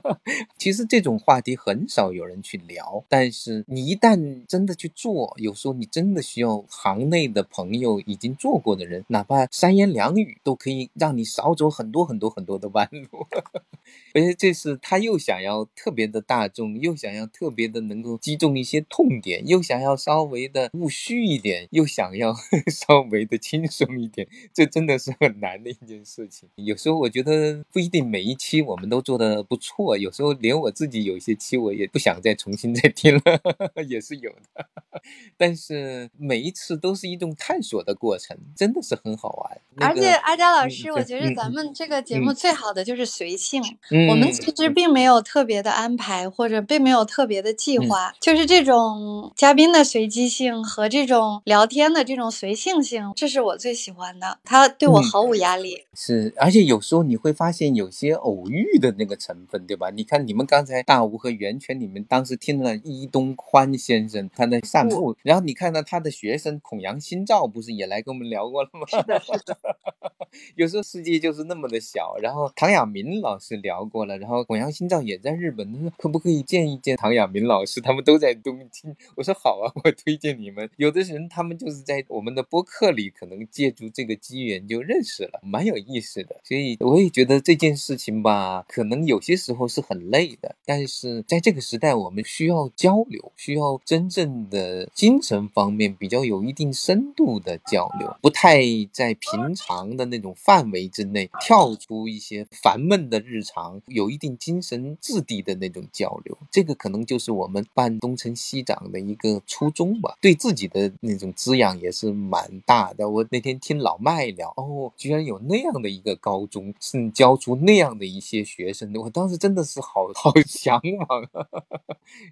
(laughs) 其实这种话题很少有人去聊，但是你一旦真的去做，有时候你真的需要行内的朋友已经做过的人，哪怕三言两语都可以让你少走很多很多很多的弯路。(laughs) 而且这是他又想要特别的大众，又想要特别的能够击中一些痛点，又想要稍微的务虚一点，又想要 (laughs) 稍微的轻松一点，这真的是很难的一件事情。有时候我觉得不一定每一期我们都做的不错，有时候连我自己有一些期我也不想再重新再听了，(laughs) 也是有的。但是每一次都是一种探索的过程，真的是很好玩。而且阿佳老师，我觉得咱们这个节目最好的就是随性。我们其实并没有特别的安排，或者并没有特别的计划，就是这种嘉宾的随机性和这种聊天的这种随性性，这是我最喜欢的。他对我毫无压力。是，而且有时候你会发现有些偶遇的那个成分，对吧？你看你们刚才大吴和袁泉，你们当时听了伊东宽先生他的散步，然后你看到他的学生孔阳新照，不是也来跟我们聊过了吗？是的，是的。(laughs) 有时候世界就是那么的小。然后唐亚明老师聊过了，然后孔阳新照也在日本，他说可不可以见一见唐亚明老师？他们都在东京。我说好啊，我推荐你们。有的人他们就是在我们的播客里，可能借助这个机缘就认识了，蛮有意思的。所以我也觉得这件事情行吧，可能有些时候是很累的，但是在这个时代，我们需要交流，需要真正的精神方面比较有一定深度的交流，不太在平常的那种范围之内跳出一些烦闷的日常，有一定精神质地的那种交流。这个可能就是我们办东城西长的一个初衷吧，对自己的那种滋养也是蛮大的。我那天听老麦聊，哦，居然有那样的一个高中是教出那样的一些学生，我当时真的是好好 (laughs) 向往。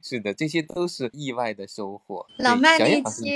是的，这些都是意外的收获。老麦那期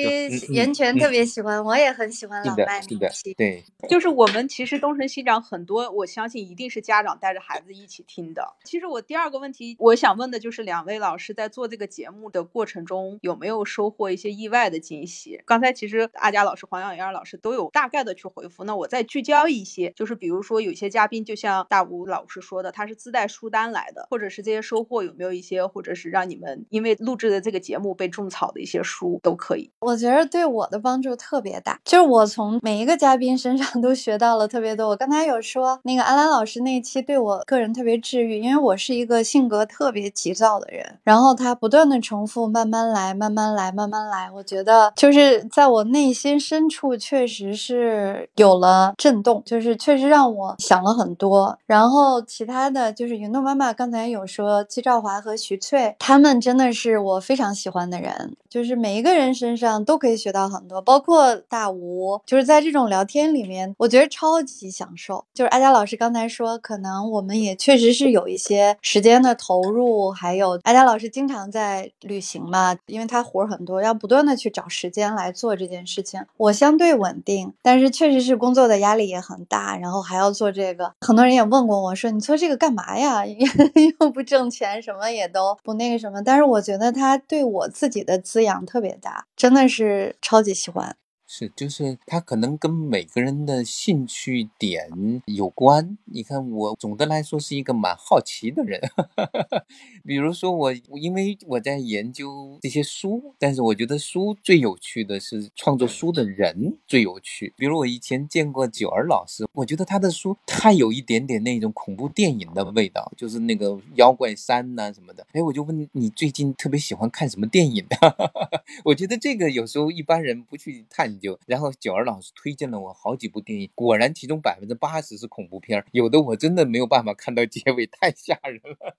袁泉特别喜欢，我也很喜欢老麦那期。对，就是我们其实东城西长很多，我相信一定是家长带着孩子一起听的。其实我第二个问题，我想问的就是两位老师在做这个节目的过程中，有没有收获一些意外的惊喜？刚才其实阿佳老师、黄小燕老师都有大概的去回复。那我再聚焦一些，就是比如说有些嘉宾，就像大吴老师说的，他是自带书单来的，或者是这些收获有没有一些，或者是让你们因为录制的这个节目被种草的一些书都可以。我觉得对我的帮助特别大，就是我从每一个嘉宾身上都学到了特别多。我刚才有说那个安兰老师那一期对我个人特别治愈，因为我是一个性格特别急躁的人，然后他不断的重复慢慢来，慢慢来，慢慢来，我觉得就是在我内心深处确实是有了震动，就是确实让我想了很多。然后然后其他的就是云朵妈妈刚才有说季兆华和徐翠，他们真的是我非常喜欢的人，就是每一个人身上都可以学到很多，包括大吴，就是在这种聊天里面，我觉得超级享受。就是阿佳老师刚才说，可能我们也确实是有一些时间的投入，还有阿佳老师经常在旅行嘛，因为他活儿很多，要不断的去找时间来做这件事情。我相对稳定，但是确实是工作的压力也很大，然后还要做这个。很多人也问过我说：“你做这个干嘛呀？(laughs) 又不挣钱，什么也都不那个什么。”但是我觉得它对我自己的滋养特别大，真的是超级喜欢。是，就是他可能跟每个人的兴趣点有关。你看，我总的来说是一个蛮好奇的人。(laughs) 比如说我，因为我在研究这些书，但是我觉得书最有趣的是创作书的人最有趣。比如我以前见过九儿老师，我觉得他的书太有一点点那种恐怖电影的味道，就是那个妖怪山呐什么的。哎，我就问你最近特别喜欢看什么电影？(laughs) 我觉得这个有时候一般人不去探究。然后九儿老师推荐了我好几部电影，果然其中百分之八十是恐怖片，有的我真的没有办法看到结尾，太吓人了。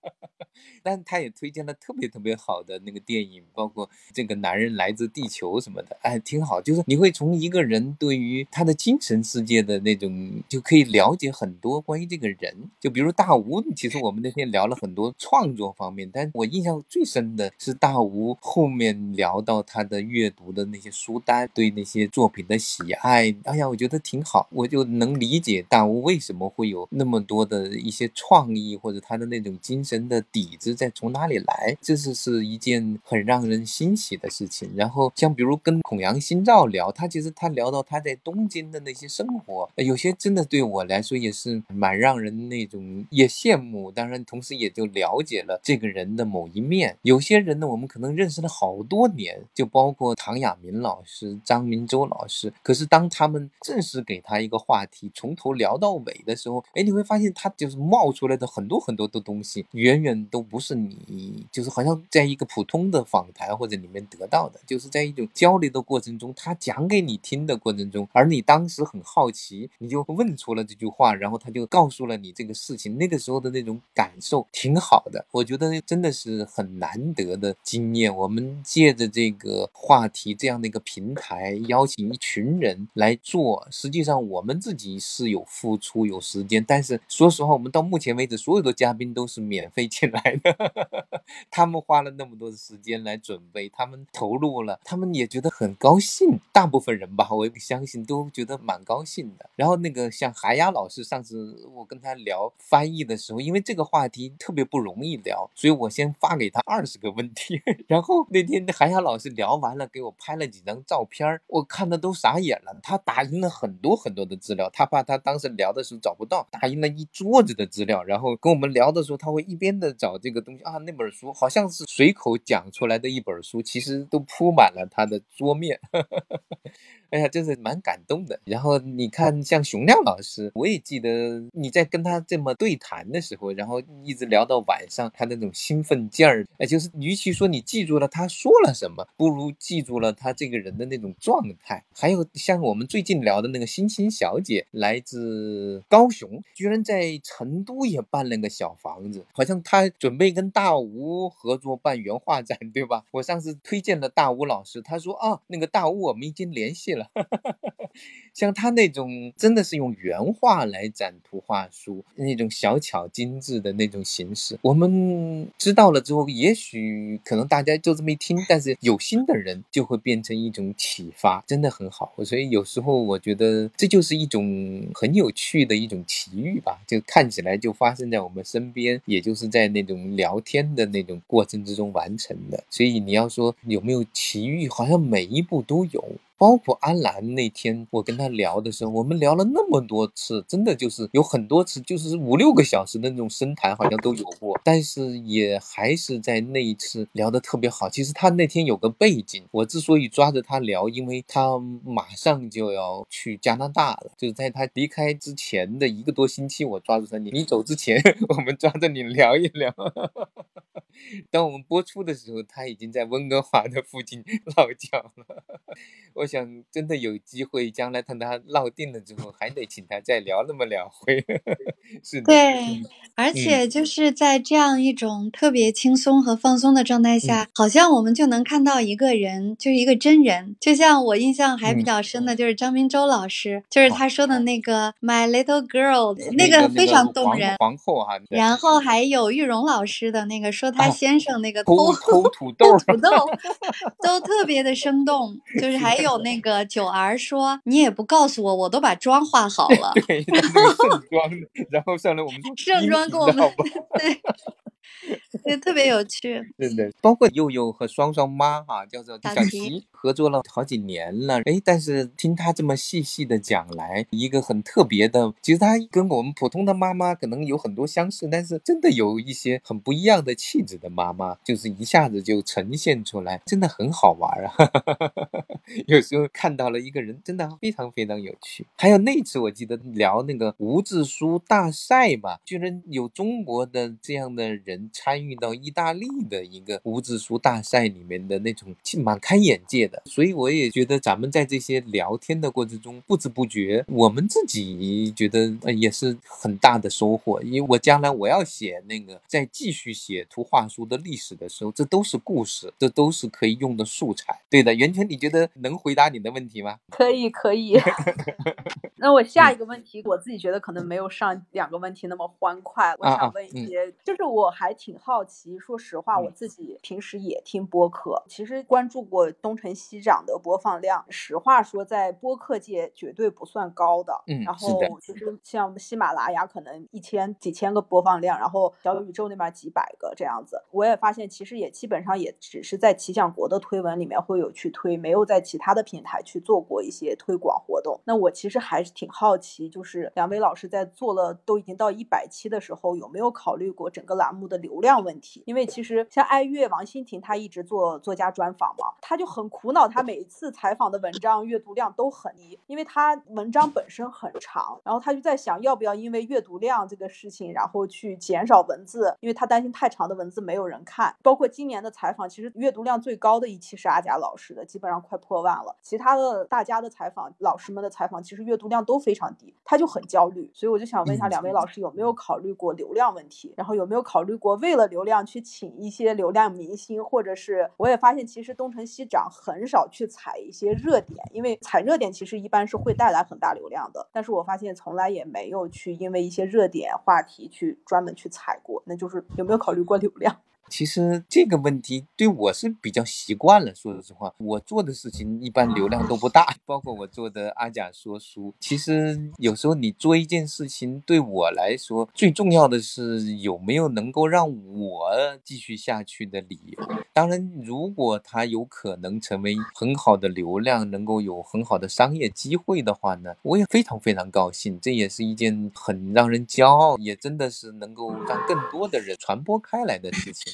(laughs) 但他也推荐了特别特别好的那个电影，包括这个男人来自地球什么的，哎，挺好。就是你会从一个人对于他的精神世界的那种，就可以了解很多关于这个人。就比如大吴，其实我们那天聊了很多创作方面，但我印象最深的是大吴后面聊到他的阅读的那些书单，对那些作品的喜爱。哎呀，我觉得挺好，我就能理解大吴为什么会有那么多的一些创意，或者他的那种精神的底。子在从哪里来？这是是一件很让人欣喜的事情。然后像比如跟孔阳新照聊，他其实他聊到他在东京的那些生活，有些真的对我来说也是蛮让人那种也羡慕。当然，同时也就了解了这个人的某一面。有些人呢，我们可能认识了好多年，就包括唐亚明老师、张明周老师。可是当他们正式给他一个话题，从头聊到尾的时候，哎，你会发现他就是冒出来的很多很多的东西，远远。都不是你，就是好像在一个普通的访谈或者里面得到的，就是在一种交流的过程中，他讲给你听的过程中，而你当时很好奇，你就问出了这句话，然后他就告诉了你这个事情，那个时候的那种感受挺好的，我觉得真的是很难得的经验。我们借着这个话题这样的一个平台，邀邀请一群人来做，实际上我们自己是有付出有时间，但是说实话，我们到目前为止所有的嘉宾都是免费进来的。(laughs) 他们花了那么多的时间来准备，他们投入了，他们也觉得很高兴。大部分人吧，我也不相信都觉得蛮高兴的。然后那个像海雅老师，上次我跟他聊翻译的时候，因为这个话题特别不容易聊，所以我先发给他二十个问题。(laughs) 然后那天海雅老师聊完了，给我拍了几张照片，我看的都傻眼了。他打印了很多很多的资料，他怕他当时聊的时候找不到，打印了一桌子的资料，然后跟我们聊的时候，他会一边的找。这个东西啊，那本书好像是随口讲出来的一本书，其实都铺满了他的桌面。(laughs) 哎呀，真是蛮感动的。然后你看，像熊亮老师，我也记得你在跟他这么对谈的时候，然后一直聊到晚上，他那种兴奋劲儿，哎，就是与其说你记住了他说了什么，不如记住了他这个人的那种状态。还有像我们最近聊的那个星星小姐，来自高雄，居然在成都也办了个小房子，好像她准备跟大吴合作办原画展，对吧？我上次推荐了大吴老师，他说啊，那个大吴我们已经联系了。(laughs) 像他那种真的是用原画来展图画书，那种小巧精致的那种形式，我们知道了之后，也许可能大家就这么一听，但是有心的人就会变成一种启发，真的很好。所以有时候我觉得这就是一种很有趣的一种奇遇吧，就看起来就发生在我们身边，也就是在那种聊天的那种过程之中完成的。所以你要说有没有奇遇，好像每一步都有。包括安澜那天，我跟他聊的时候，我们聊了那么多次，真的就是有很多次，就是五六个小时的那种深谈，好像都有过。但是也还是在那一次聊得特别好。其实他那天有个背景，我之所以抓着他聊，因为他马上就要去加拿大了，就是在他离开之前的一个多星期，我抓住他，你你走之前，(laughs) 我们抓着你聊一聊。(laughs) 当我们播出的时候，他已经在温哥华的附近 (laughs) 落脚了。我想想，真的有机会，将来等他落定了之后，还得请他再聊那么两回。(laughs) 是的，对，而且就是在这样一种特别轻松和放松的状态下，好像我们就能看到一个人，就是一个真人。就像我印象还比较深的，就是张明洲老师，就是他说的那个 My Little Girl，那个非常动人。皇后哈。然后还有玉荣老师的那个说他先生那个偷偷土豆，土豆都特别的生动。就是还有那个九儿说，你也不告诉我，我都把妆化好了。(laughs) 对，盛装，然后上来我们 (laughs) 盛装跟我们对。(laughs) 对，特别有趣。对对，包括佑佑和双双妈哈、叫做小小琪琪，合作了好几年了。哎，但是听她这么细细的讲来，一个很特别的，其实她跟我们普通的妈妈可能有很多相似，但是真的有一些很不一样的气质的妈妈，就是一下子就呈现出来，真的很好玩啊！(laughs) 有时候看到了一个人，真的非常非常有趣。还有那次我记得聊那个无字书大赛吧，居然有中国的这样的人参与到意大利的一个无字书大赛里面的那种，蛮开眼界的。所以我也觉得咱们在这些聊天的过程中，不知不觉我们自己觉得呃也是很大的收获。因为我将来我要写那个再继续写图画书的历史的时候，这都是故事，这都是可以用的素材。对的，袁泉，你觉得能回答你的问题吗？可以可以。(laughs) 那我下一个问题，我自己觉得可能没有上两个问题那么欢快。我想问一些，就是我还挺好奇，说实话，我嗯自己平时也听播客，其实关注过东成西长的播放量，实话说，在播客界绝对不算高的。然嗯然后就是像喜马拉雅可能一千几千个播放量，然后小宇宙那边几百个这样子。我也发现，其实也基本上也只是在奇想国的推文里面会有去推，没有在其他的平台去做过一些推广活动。那我其实还是挺好奇，就是两位老师在做了都已经到一百期的时候，有没有考虑过整个栏目的流量问题？因为其实像爱乐王欣婷，她一直做作家专访嘛，她就很苦恼，他每一次采访的文章阅读量都很低，因为他文章本身很长，然后他就在想要不要因为阅读量这个事情，然后去减少文字，因为他担心太长的文字没有人看。包括今年的采访，其实阅读量最高的一期是阿贾老师的，基本上快破万了。其他的大家的采访，老师们的采访，其实阅读量都非常低，他就很焦虑。所以我就想问一下嗯两位老师，有没有考虑过流量问题？然后有没有考虑过为了流量去请一些流量明星，或者是我也发现其实东成西长很很少去踩一些热点，因为踩热点其实一般是会带来很大流量的。但是我发现从来也没有去因为一些热点话题去专门去踩过，那就是有没有考虑过流量？其实这个问题对我是比较习惯了。说实话，我做的事情一般流量都不大，包括我做的阿甲说书。其实有时候你做一件事情，对我来说最重要的是有没有能够让我继续下去的理由。当然，如果它有可能成为很好的流量，能够有很好的商业机会的话呢，我也非常非常高兴。这也是一件很让人骄傲，也真的是能够让更多的人传播开来的事情。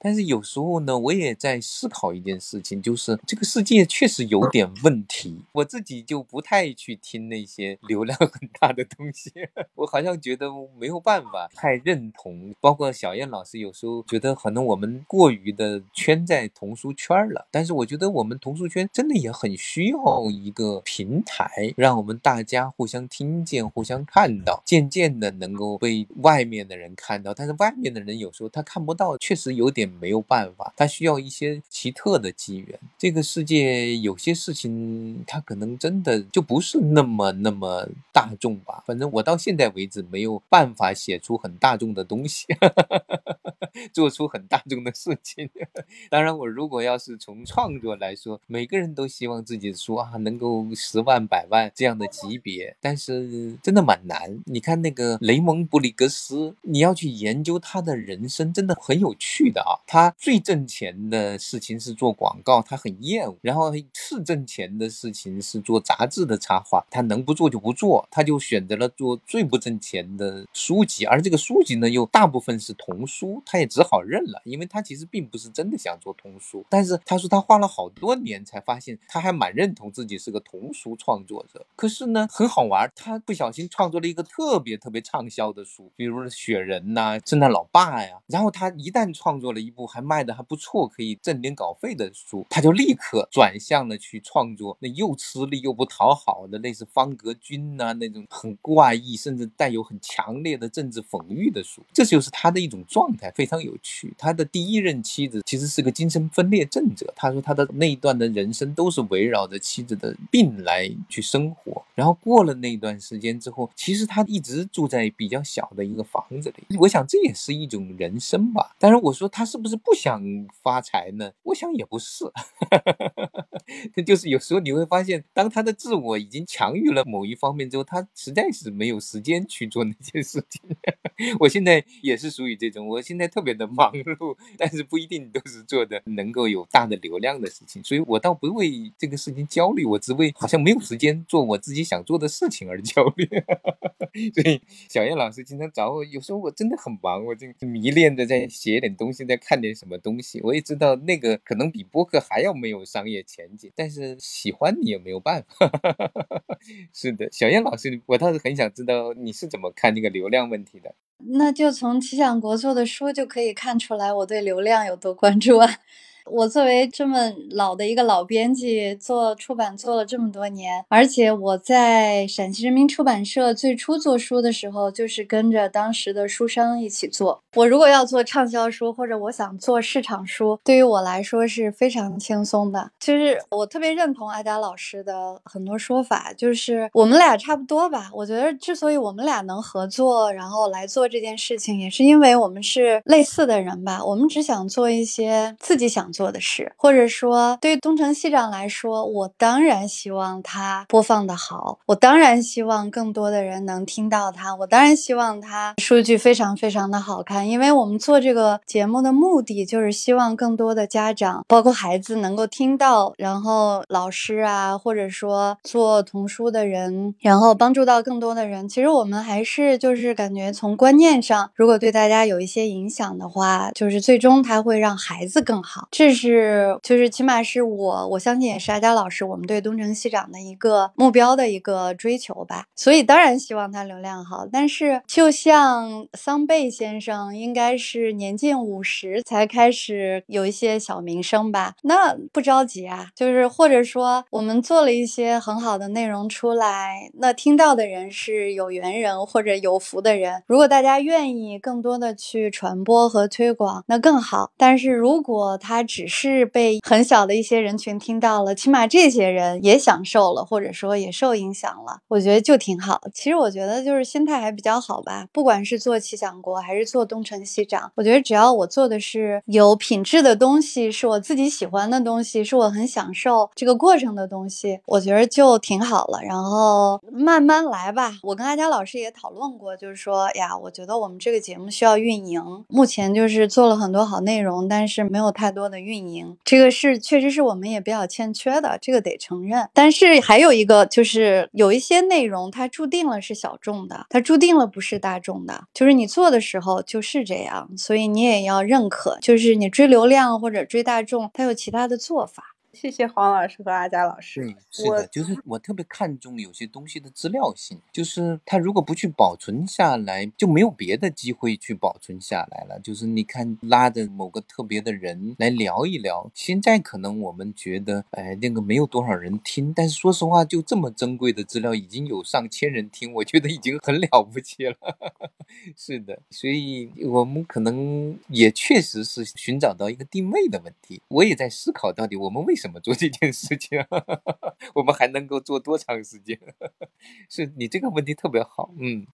但是有时候呢，我也在思考一件事情，就是这个世界确实有点问题。我自己就不太去听那些流量很大的东西，我好像觉得没有办法太认同。包括小燕老师有时候觉得可能我们过于的圈在童书圈了，但是我觉得我们童书圈真的也很需要一个平台，让我们大家互相听见、互相看到，渐渐的能够被外面的人看到。但是外面的人有时候他看不到，确实有点没有办法，他需要一些奇特的机缘。这个世界有些事情，它可能真的就不是那么那么大众吧。反正我到现在为止没有办法写出很大众的东西，(laughs) 做出很大众的事情。当然，我如果要是从创作来说，每个人都希望自己的书啊能够十万、百万这样的级别，但是真的蛮难。你看那个雷蒙布里格斯，你要去研究他的人生，真的很有趣的啊。他最挣钱的事情是做广告，他很厌恶；然后次挣钱的事情是做杂志的插画，他能不做就不做，他就选择了做最不挣钱的书籍，而这个书籍呢又大部分是童书，他也只好认了，因为他其实并不是真的想做童书。但是他说他花了好多年才发现，他还蛮认同自己是个童书创作者。可是呢，很好玩，他不小心创作了一个特别特别畅销的书，比如《雪人》呐，《圣诞老爸》呀。然后他一旦创作了一部还卖的还不错，可以挣点稿费的书，他就立刻转向了去创作那又吃力又不讨好的类似方格君呐、那种很怪异，甚至带有很强烈的政治讽喻的书。这就是他的一种状态，非常有趣。他的第一任妻子其实是个精神分裂症者，他说他的那一段的人生都是围绕着妻子的病来去生活。然后过了那段时间之后，其实他一直住在比较小的一个房子里。我想这也是一种人生吧。当然，我说他是是不是不想发财呢？我想也不是，(laughs) 就是有时候你会发现，当他的自我已经强于了某一方面之后，他实在是没有时间去做那件事情。(laughs) 我现在也是属于这种，我现在特别的忙碌，但是不一定都是做的能够有大的流量的事情，所以我倒不为这个事情焦虑，我只为好像没有时间做我自己想做的事情而焦虑。(laughs) 所以小燕老师经常找我，有时候我真的很忙，我就迷恋的在写点东西，在看看点什么东西。我也知道那个可能比播客还要没有商业前景，但是喜欢你也没有办法。(laughs) 是的，小燕老师，我倒是很想知道你是怎么看这个流量问题的。那就从齐想国做的书就可以看出来，我对流量有多关注啊。我作为这么老的一个老编辑，做出版做了这么多年，而且我在陕西人民出版社最初做书的时候，就是跟着当时的书商一起做。我如果要做畅销书，或者我想做市场书，对于我来说是非常轻松的。就是我特别认同阿佳老师的很多说法，就是我们俩差不多吧。我觉得之所以我们俩能合作，然后来做这件事情，也是因为我们是类似的人吧。我们只想做一些自己想。做的事，或者说对于东城西长来说，我当然希望他播放的好，我当然希望更多的人能听到他，我当然希望他数据非常非常的好看，因为我们做这个节目的目的就是希望更多的家长，包括孩子能够听到，然后老师啊，或者说做童书的人，然后帮助到更多的人。其实我们还是就是感觉从观念上，如果对大家有一些影响的话，就是最终他会让孩子更好。这这是就是起码是我我相信也是阿佳老师我们对东城西长的一个目标的一个追求吧，所以当然希望他流量好。但是就像桑贝先生应该是年近五十才开始有一些小名声吧，那不着急啊。就是或者说我们做了一些很好的内容出来，那听到的人是有缘人或者有福的人。如果大家愿意更多的去传播和推广，那更好。但是如果他只是被很小的一些人群听到了，起码这些人也享受了，或者说也受影响了，我觉得就挺好。其实我觉得就是心态还比较好吧，不管是做奇想国还是做东城西长，我觉得只要我做的是有品质的东西，是我自己喜欢的东西，是我很享受这个过程的东西，我觉得就挺好了。然后慢慢来吧。我跟阿佳老师也讨论过，就是说呀，我觉得我们这个节目需要运营，目前就是做了很多好内容，但是没有太多的。运营这个是确实是我们也比较欠缺的，这个得承认。但是还有一个就是有一些内容它注定了是小众的，它注定了不是大众的，就是你做的时候就是这样，所以你也要认可，就是你追流量或者追大众，它有其他的做法。谢谢黄老师和阿佳老师。对，是的，就是我特别看重有些东西的资料性，就是它如果不去保存下来，就没有别的机会去保存下来了。就是你看拉着某个特别的人来聊一聊，现在可能我们觉得，哎，那个没有多少人听，但是说实话，就这么珍贵的资料，已经有上千人听，我觉得已经很了不起了。(laughs) 是的，所以我们可能也确实是寻找到一个定位的问题。我也在思考，到底我们为什么。做这件事情？(laughs) 我们还能够做多长时间？(laughs) 是你这个问题特别好，嗯。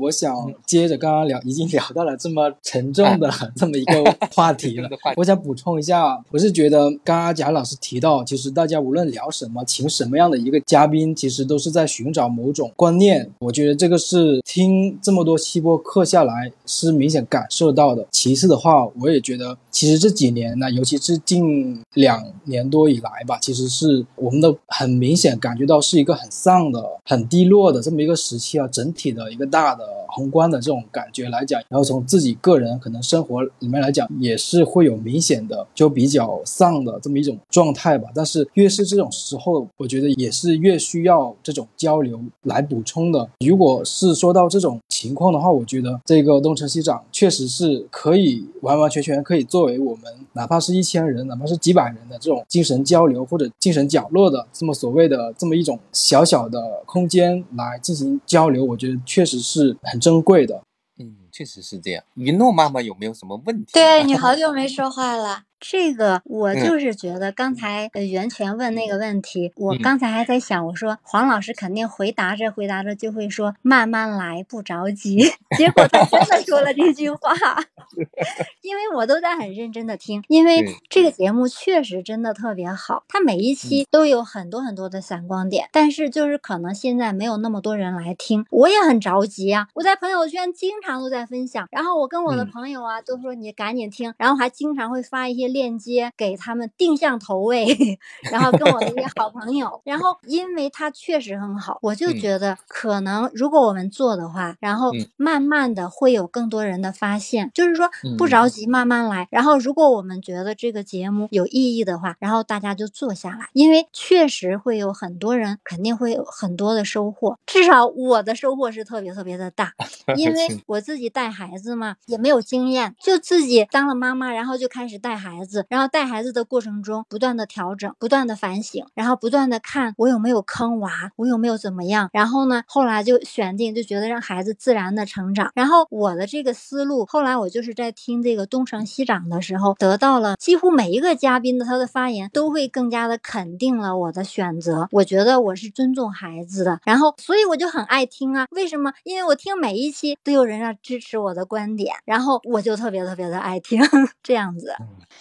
我想接着刚刚聊，已经聊到了这么沉重的 (laughs) (laughs) 这么一个话题了。我想补充一下，我是觉得刚刚贾老师提到，其实大家无论聊什么，请什么样的一个嘉宾，其实都是在寻找某种观念。我觉得这个是听这么多期播课下来是明显感受到的。其次的话，我也觉得其实这几年呢，尤其是近两年多以来吧，其实是我们都很明显感觉到是一个很丧的、很低落的这么一个时期啊，整体的一个大的。呃，宏观的这种感觉来讲，然后从自己个人可能生活里面来讲，也是会有明显的就比较丧的这么一种状态吧。但是越是这种时候，我觉得也是越需要这种交流来补充的。如果是说到这种情况的话，我觉得这个东城西长确实是可以完完全全可以作为我们哪怕是一千人，哪怕是几百人的这种精神交流或者精神角落的这么所谓的这么一种小小的空间来进行交流，我觉得确实是。很珍贵的，嗯，确实是这样。云诺妈妈有没有什么问题？对你好久没说话了。这个我就是觉得刚才袁泉问那个问题，我刚才还在想，我说黄老师肯定回答着回答着就会说慢慢来，不着急。结果他真的说了这句话。(laughs) 因为我都在很认真的听，因为这个节目确实真的特别好，它每一期都有很多很多的闪光点，但是就是可能现在没有那么多人来听，我也很着急啊。我在朋友圈经常都在分享，然后我跟我的嗯朋友啊都说你赶紧听，然后还经常会发一些链接给他们定向投喂，(laughs) 然后跟我的一些好朋友，然后因为它确实很好，我就嗯。觉得可能如果我们做的话，然后嗯。慢慢的会有更多人的发现，就是说不嗯。着急，慢慢来。然后如果我们觉得这个节目有意义的话，然后大家就做下来，因为确实会有很多人肯定会有很多的收获，至少我的收获是特别特别的大，(laughs) 因为我自己带孩子嘛，也没有经验，就自己当了妈妈，然后就开始带孩子，然后带孩子的过程中不断的调整，不断的反省，然后不断的看我有没有坑娃，我有没有怎么样，然后呢，后来就选定，就觉得让孩子自然的成长。然后我的这个思路，后来我就是在听这个东成西长的时候，得到了几乎每一个嘉宾的他的发言都会更加的肯定了我的选择。我觉得我是尊重孩子的，然后所以我就很爱听啊。为什么？因为我听每一期都有人要支持我的观点，然后我就特别特别的爱听 (laughs) 这样子。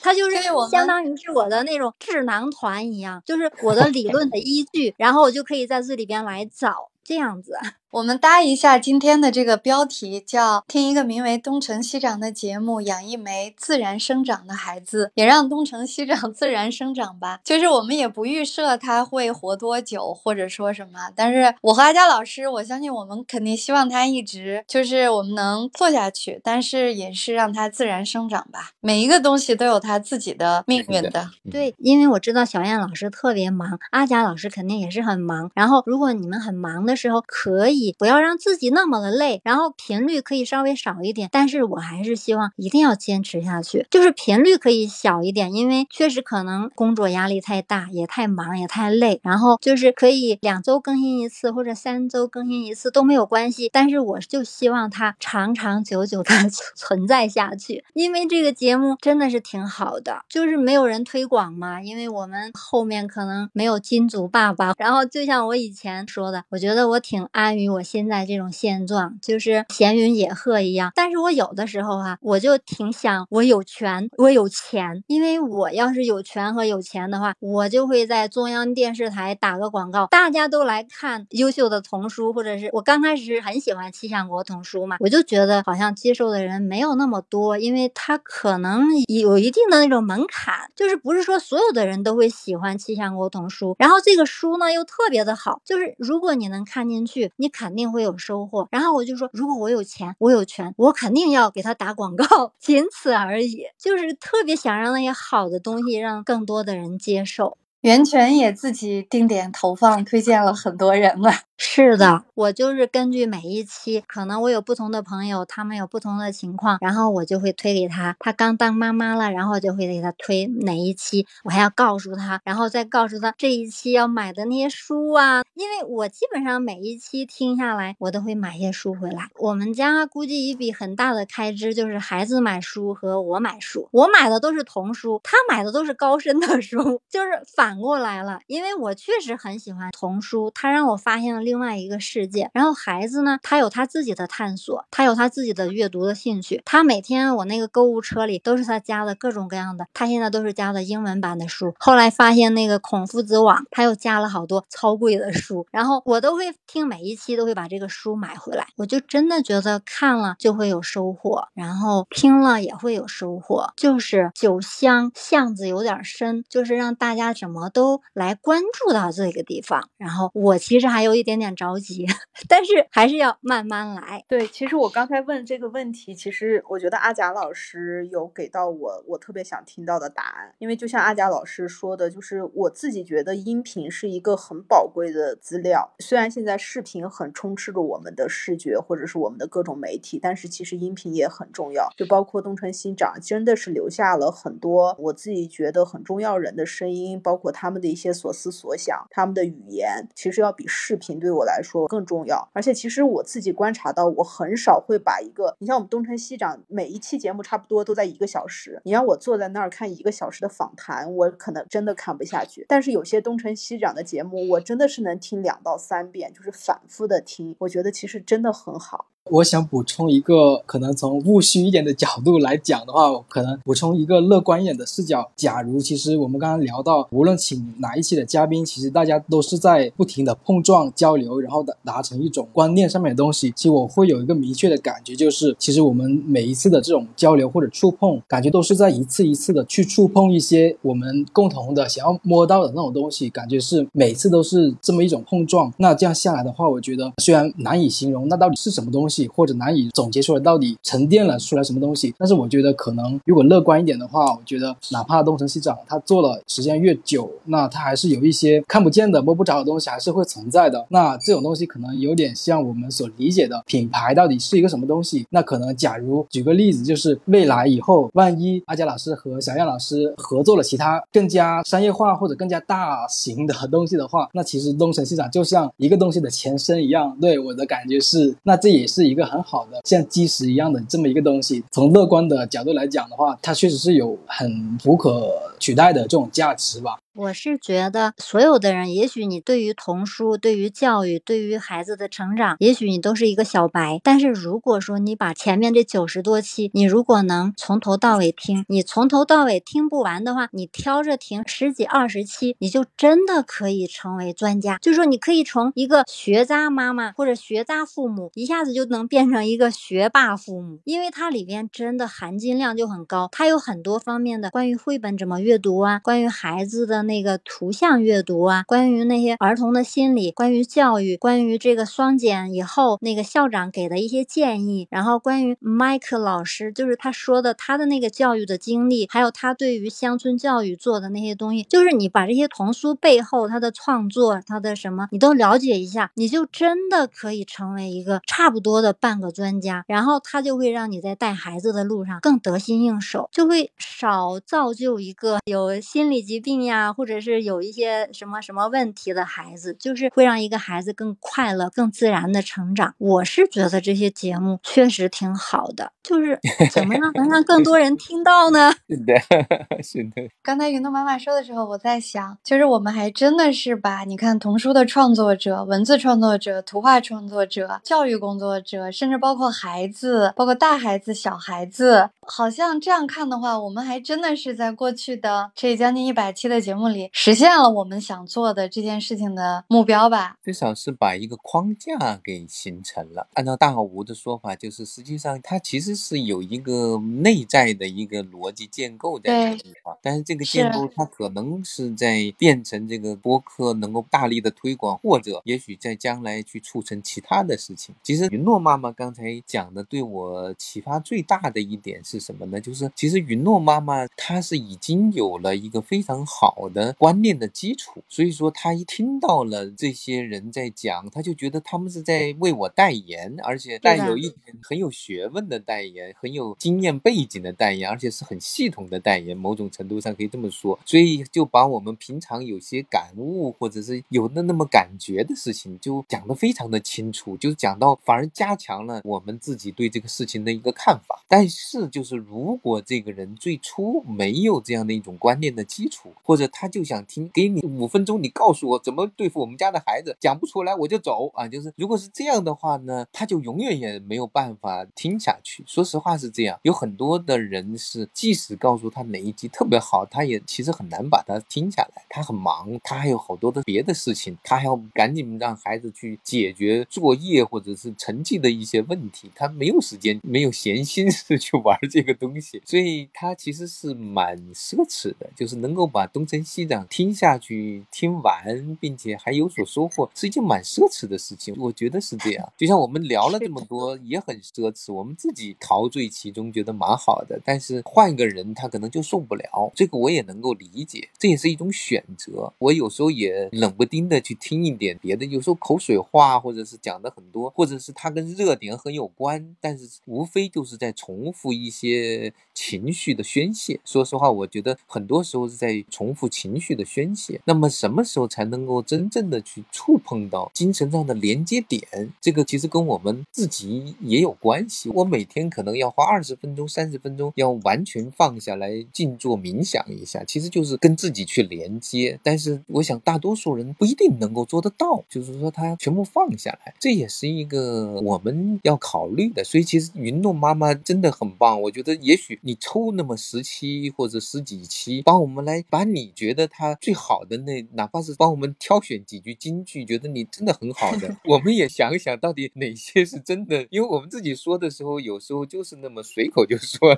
它就是相当于是我的那种智囊团一样，就是我的 (laughs) 理论的依据，然后我就可以在这里边来找这样子。(laughs) 我们搭一下今天的这个标题，叫“听一个名为东成西长的节目，养一枚自然生长的孩子，也让东成西长 (laughs) 自然生长吧”。就是我们也不预设他会活多久，或者说什么，但是我和阿佳老师，我相信我们肯定希望他一直就是我们能做下去，但是也是让他自然生长吧。每一个东西都有他自己的命运的。对，因为我知道小燕老师特别忙，阿佳老师肯定也是很忙。然后，如果你们很忙的的时候，可以不要让自己那么的累，然后频率可以稍微少一点。但是我还是希望一定要坚持下去，就是频率可以小一点，因为确实可能工作压力太大，也太忙，也太累。然后就是可以两周更新一次，或者三周更新一次都没有关系。但是我就希望它长长久久的 (laughs) 存在下去，因为这个节目真的是挺好的，就是没有人推广嘛，因为我们后面可能没有金主爸爸。然后就像我以前说的，我觉得我挺安于我现在这种现状，就是闲云野鹤一样。但是我有的时候哈、我就挺想我有权，我有钱，因为我要是有权和有钱的话，我就会在中央电视台打个广告，大家都来看优秀的童书，或者是我刚开始是很喜欢气象国童书嘛，我就觉得好像接受的人没有那么多，因为它可能有一定的那种门槛，就是不是说所有的人都会喜欢气象国童书。然后这个书呢又特别的好，就是如果你能看进去，你肯定会有收获。然后我就说，如果我有钱，我有权，我肯定要给他打广告，(laughs) 仅此而已。就是特别想让那些好的东西让更多的人接受。袁泉也自己定点投放，推荐了很多人了。是的，我就是根据每一期，可能我有不同的朋友，他们有不同的情况，然后我就会推给他。他刚当妈妈了，然后就会给他推哪一期，我还要告诉他，然后再告诉他这一期要买的那些书啊。因为我基本上每一期听下来，我都会买些书回来。我们家估计一笔很大的开支就是孩子买书和我买书。我买的都是童书，他买的都是高深的书，(laughs) 就是反过来了。因为我确实很喜欢童书，他让我发现了另外一个世界。然后孩子呢，他有他自己的探索，他有他自己的阅读的兴趣。他每天我那个购物车里都是他加的各种各样的，他现在都是加的英文版的书。后来发现那个孔夫子网，他又加了好多超贵的书，然后我都会听每一期都会把这个书买回来。我就真的觉得看了就会有收获，然后听了也会有收获。就是酒香巷子有点深，就是让大家怎么都来关注到这个地方。然后我其实还有一点有点着急，但是还是要慢慢来。对，其实我刚才问这个问题，其实我觉得阿贾老师有给到我我特别想听到的答案，因为就像阿贾老师说的，就是我自己觉得音频是一个很宝贵的资料。虽然现在视频很充斥着我们的视觉或者是我们的各种媒体，但是其实音频也很重要。就包括东城新长，真的是留下了很多我自己觉得很重要人的声音，包括他们的一些所思所想，他们的语言，其实要比视频对我来说更重要。而且其实我自己观察到，我很少会把一个，你像我们东城西长每一期节目差不多都在一个小时，你让我坐在那儿看一个小时的访谈，我可能真的看不下去。但是有些东城西长的节目，我真的是能听两到三遍，就是反复的听，我觉得其实真的很好。我想补充一个，可能从务虚一点的角度来讲的话，可能补充一个乐观一点的视角。假如其实我们刚刚聊到，无论请哪一期的嘉宾，其实大家都是在不停的碰撞交流，然后达达成一种观念上面的东西。其实我会有一个明确的感觉，就是其实我们每一次的这种交流或者触碰，感觉都是在一次一次的去触碰一些我们共同的想要摸到的那种东西，感觉是每次都是这么一种碰撞。那这样下来的话，我觉得虽然难以形容那到底是什么东西。或者难以总结出来到底沉淀了出来什么东西，但是我觉得可能如果乐观一点的话，我觉得哪怕东城西长他做了时间越久，那他还是有一些看不见的摸不着的东西还是会存在的。那这种东西可能有点像我们所理解的品牌到底是一个什么东西。那可能假如举个例子，就是未来以后，万一阿佳老师和小燕老师合作了其他更加商业化或者更加大型的东西的话，那其实东城西长就像一个东西的前身一样。对我的感觉是，那这也是。一个很好的像基石一样的这么一个东西，从乐观的角度来讲的话，它确实是有很不可取代的这种价值吧。我是觉得，所有的人，也许你对于童书、对于教育、对于孩子的成长，也许你都是一个小白。但是如果说你把前面这九十多期，你如果能从头到尾听，你从头到尾听不完的话，你挑着听十几二十期，你就真的可以成为专家。就是说，你可以从一个学渣妈妈或者学渣父母，一下子就能变成一个学霸父母，因为它里边真的含金量就很高。它有很多方面的关于绘本怎么阅读啊，关于孩子的。那个图像阅读啊，关于那些儿童的心理，关于教育，关于这个双减以后那个校长给的一些建议，然后关于麦克老师就是他说的他的那个教育的经历，还有他对于乡村教育做的那些东西，就是你把这些童书背后他的创作，他的什么你都了解一下，你就真的可以成为一个差不多的半个专家，然后他就会让你在带孩子的路上更得心应手，就会少造就一个有心理疾病呀。或者是有一些什么什么问题的孩子，就是会让一个孩子更快乐、更自然的成长。我是觉得这些节目确实挺好的，就是 (laughs) 怎么样能让更多人听到呢？(laughs) 是的，(laughs) 是的。刚才云诺妈妈说的时候，我在想，就是我们还真的是把你看童书的创作者、文字创作者、图画创作者、教育工作者，甚至包括孩子、包括大孩子、小孩子，好像这样看的话，我们还真的是在过去的这将近一百期的节目。里实现了我们想做的这件事情的目标吧，至少是把一个框架给形成了。按照大好吴的说法，就是实际上它其实是有一个内在的一个逻辑建构在这个地方，但是这个建构它可能是在变成这个播客能够大力的推广，或者也许在将来去促成其他的事情。其实云诺妈妈刚才讲的对我启发最大的一点是什么呢？就是其实云诺妈妈她是已经有了一个非常好。的观念的基础，所以说他一听到了这些人在讲，他就觉得他们是在为我代言，而且带有一点很有学问的代言，很有经验背景的代言，而且是很系统的代言。某种程度上可以这么说，所以就把我们平常有些感悟或者是有的那么感觉的事情，就讲得非常的清楚，就是讲到反而加强了我们自己对这个事情的一个看法。但是就是如果这个人最初没有这样的一种观念的基础，或者他。他就想听，给你五分钟，你告诉我怎么对付我们家的孩子，讲不出来我就走啊！就是如果是这样的话呢，他就永远也没有办法听下去。说实话是这样，有很多的人是，即使告诉他哪一集特别好，他也其实很难把它听下来。他很忙，他还有好多的别的事情，他还要赶紧让孩子去解决作业或者是成绩的一些问题，他没有时间，没有闲心思去玩这个东西，所以他其实是蛮奢侈的，就是能够把东城。西长听下去听完，并且还有所收获，是一件蛮奢侈的事情。我觉得是这样。就像我们聊了这么多，也很奢侈。我们自己陶醉其中，觉得蛮好的。但是换一个人，他可能就受不了。这个我也能够理解，这也是一种选择。我有时候也冷不丁的去听一点别的，有时候口水话，或者是讲的很多，或者是他跟热点很有关，但是无非就是在重复一些情绪的宣泄。说实话，我觉得很多时候是在重复。情绪的宣泄。那么什么时候才能够真正的去触碰到精神上的连接点？这个其实跟我们自己也有关系。我每天可能要花二十分钟、三十分钟，要完全放下来静坐冥想一下，其实就是跟自己去连接。但是我想大多数人不一定能够做得到，就是说他全部放下来，这也是一个我们要考虑的。所以其实云诺妈妈真的很棒，我觉得也许你抽那么十期或者十几期，帮我们来把你觉得他最好的那，哪怕是帮我们挑选几句金句，觉得你真的很好的，我们也想一想到底哪些是真的，因为我们自己说的时候，有时候就是那么随口就说，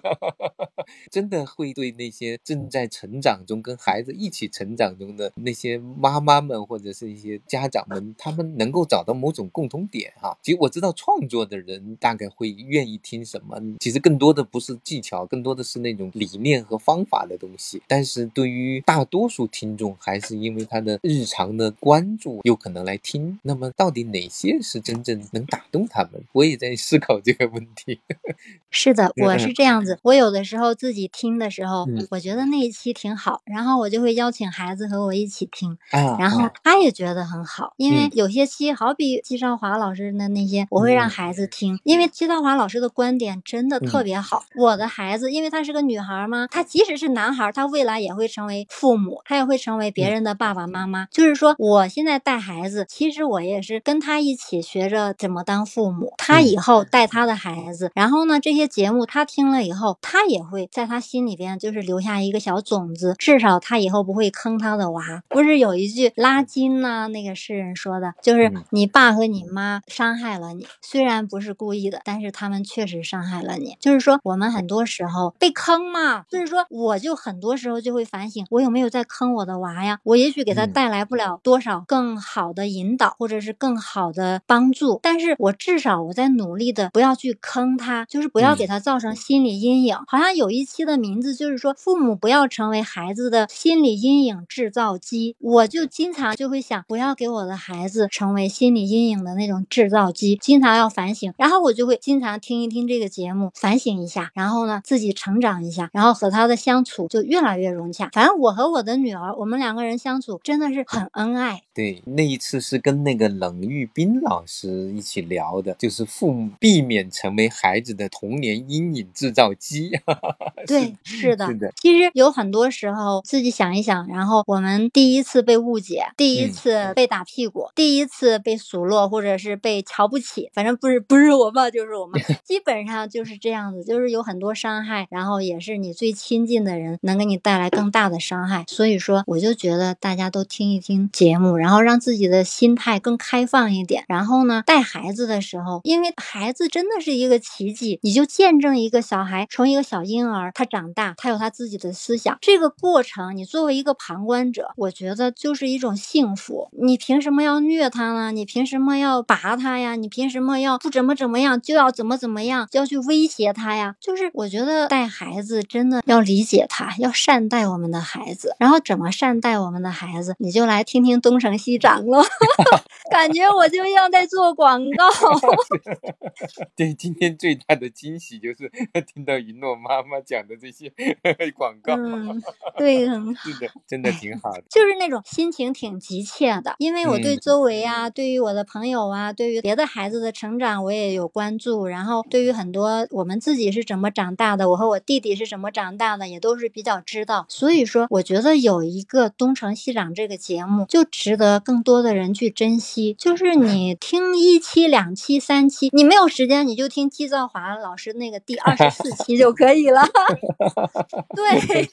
(laughs) 真的会对那些正在成长中跟孩子一起成长中的那些妈妈们或者是一些家长们，他们能够找到某种共同点哈。其实我知道创作的人大概会愿意听什么，其实更多的不是技巧，更多的是那种理念和方法的东西。但是对于大多数听众，还是因为他的日常的关注，有可能来听。那么到底哪些是真正能打动他们？我也在思考这个问题。(laughs) 是的，我是这样子。我有的时候自己听的时候，嗯我觉得那一期挺好，然后我就会邀请孩子和我一起听，啊，然后啊他也觉得很好。因为嗯有些期，好比季少华老师的那些，我会让嗯孩子听，因为季少华老师的观点真的特嗯别好。我的孩子，因为她是个女孩嘛，她即使是男孩，他未来也会成为父母，他也会成为别嗯人的爸爸妈妈。就是说，我现在带孩子，其实我也是跟他一起学着怎么当父母，他嗯以后带他的孩子，然后呢，这些节目他听了以后，他也会在他心里边就是留下一个小种子，至少他以后不会坑他的娃。不是有一句拉金呐、那个诗人说的，就是嗯你爸和你妈伤害了你，虽然不是故意的，但是他们确实伤害了你。就是说，我们很多时候被坑嘛，就是说，我就很多时候就会反省，我有没有在坑我的娃呀？我也许给他嗯带来不了多少更好的引导，或者是更好的帮助，但是我至少我在努力的不要去坑他，就是不要嗯给他造成心理阴影。好像有一期的名字就是说，父母不要成为孩子的心理阴影制造机。我就经常就会想，不要给我的孩子成为心理阴影的那种制造机，经常要反省。然后我就会经常听一听这个节目，反省一下，然后呢自己成长一下，然后和他的相处就越来越融洽。反正我和我的女儿，我们两个人相处真的是很恩爱。对，那一次是跟那个冷玉斌老师一起聊的，就是父母避免成为孩子的童年阴影制造机。(laughs) 对，是的是的，其实有很多时候自己想一想，然后我们第一次被误解，第一嗯次被打屁股，第一次被数落，或者是被瞧不起，反正不是不是我爸就是我妈，(laughs) 基本上就是这样子，就是有很多伤害，然后也是你最亲近的人能给你带来更大的伤害。所以说，我就觉得大家都听一听节目，然后让自己的心态更开放一点。然后呢，带孩子的时候，因为孩子真的是一个奇迹，你就见证一个小孩从一个小婴儿他长大，他有他自己的思想，这个过程，你作为一个旁观者，我觉得就是一种幸福。你凭什么要虐他呢？你凭什么要拔他呀？你凭什么要不怎么怎么样就要怎么怎么样，就要去威胁他呀？就是我觉得带孩子真的要理解他，要善待我们的孩子。然后怎么善待我们的孩子，你就来听听东城西长了。(laughs) 感觉我就像在做广告。(laughs) 对，今天最大的惊喜就是 (laughs) 听到云诺妈妈讲的这些广告，嗯，对，很好。是的，真的挺好的。就是那种心情挺急切的，因为我对嗯周围啊，对于我的朋友啊，对于别的孩子的成长，我也有关注。然后对于很多我们自己是怎么长大的，我和我弟弟是怎么长大的，也都是比较知道。所以说，我觉得有一个东成西长这个节目，就值得更多的人去珍惜。就是你听一期、两期、三期，你没有时间，你就听季兆华老师那个第二十四期就可以了。(laughs) 对。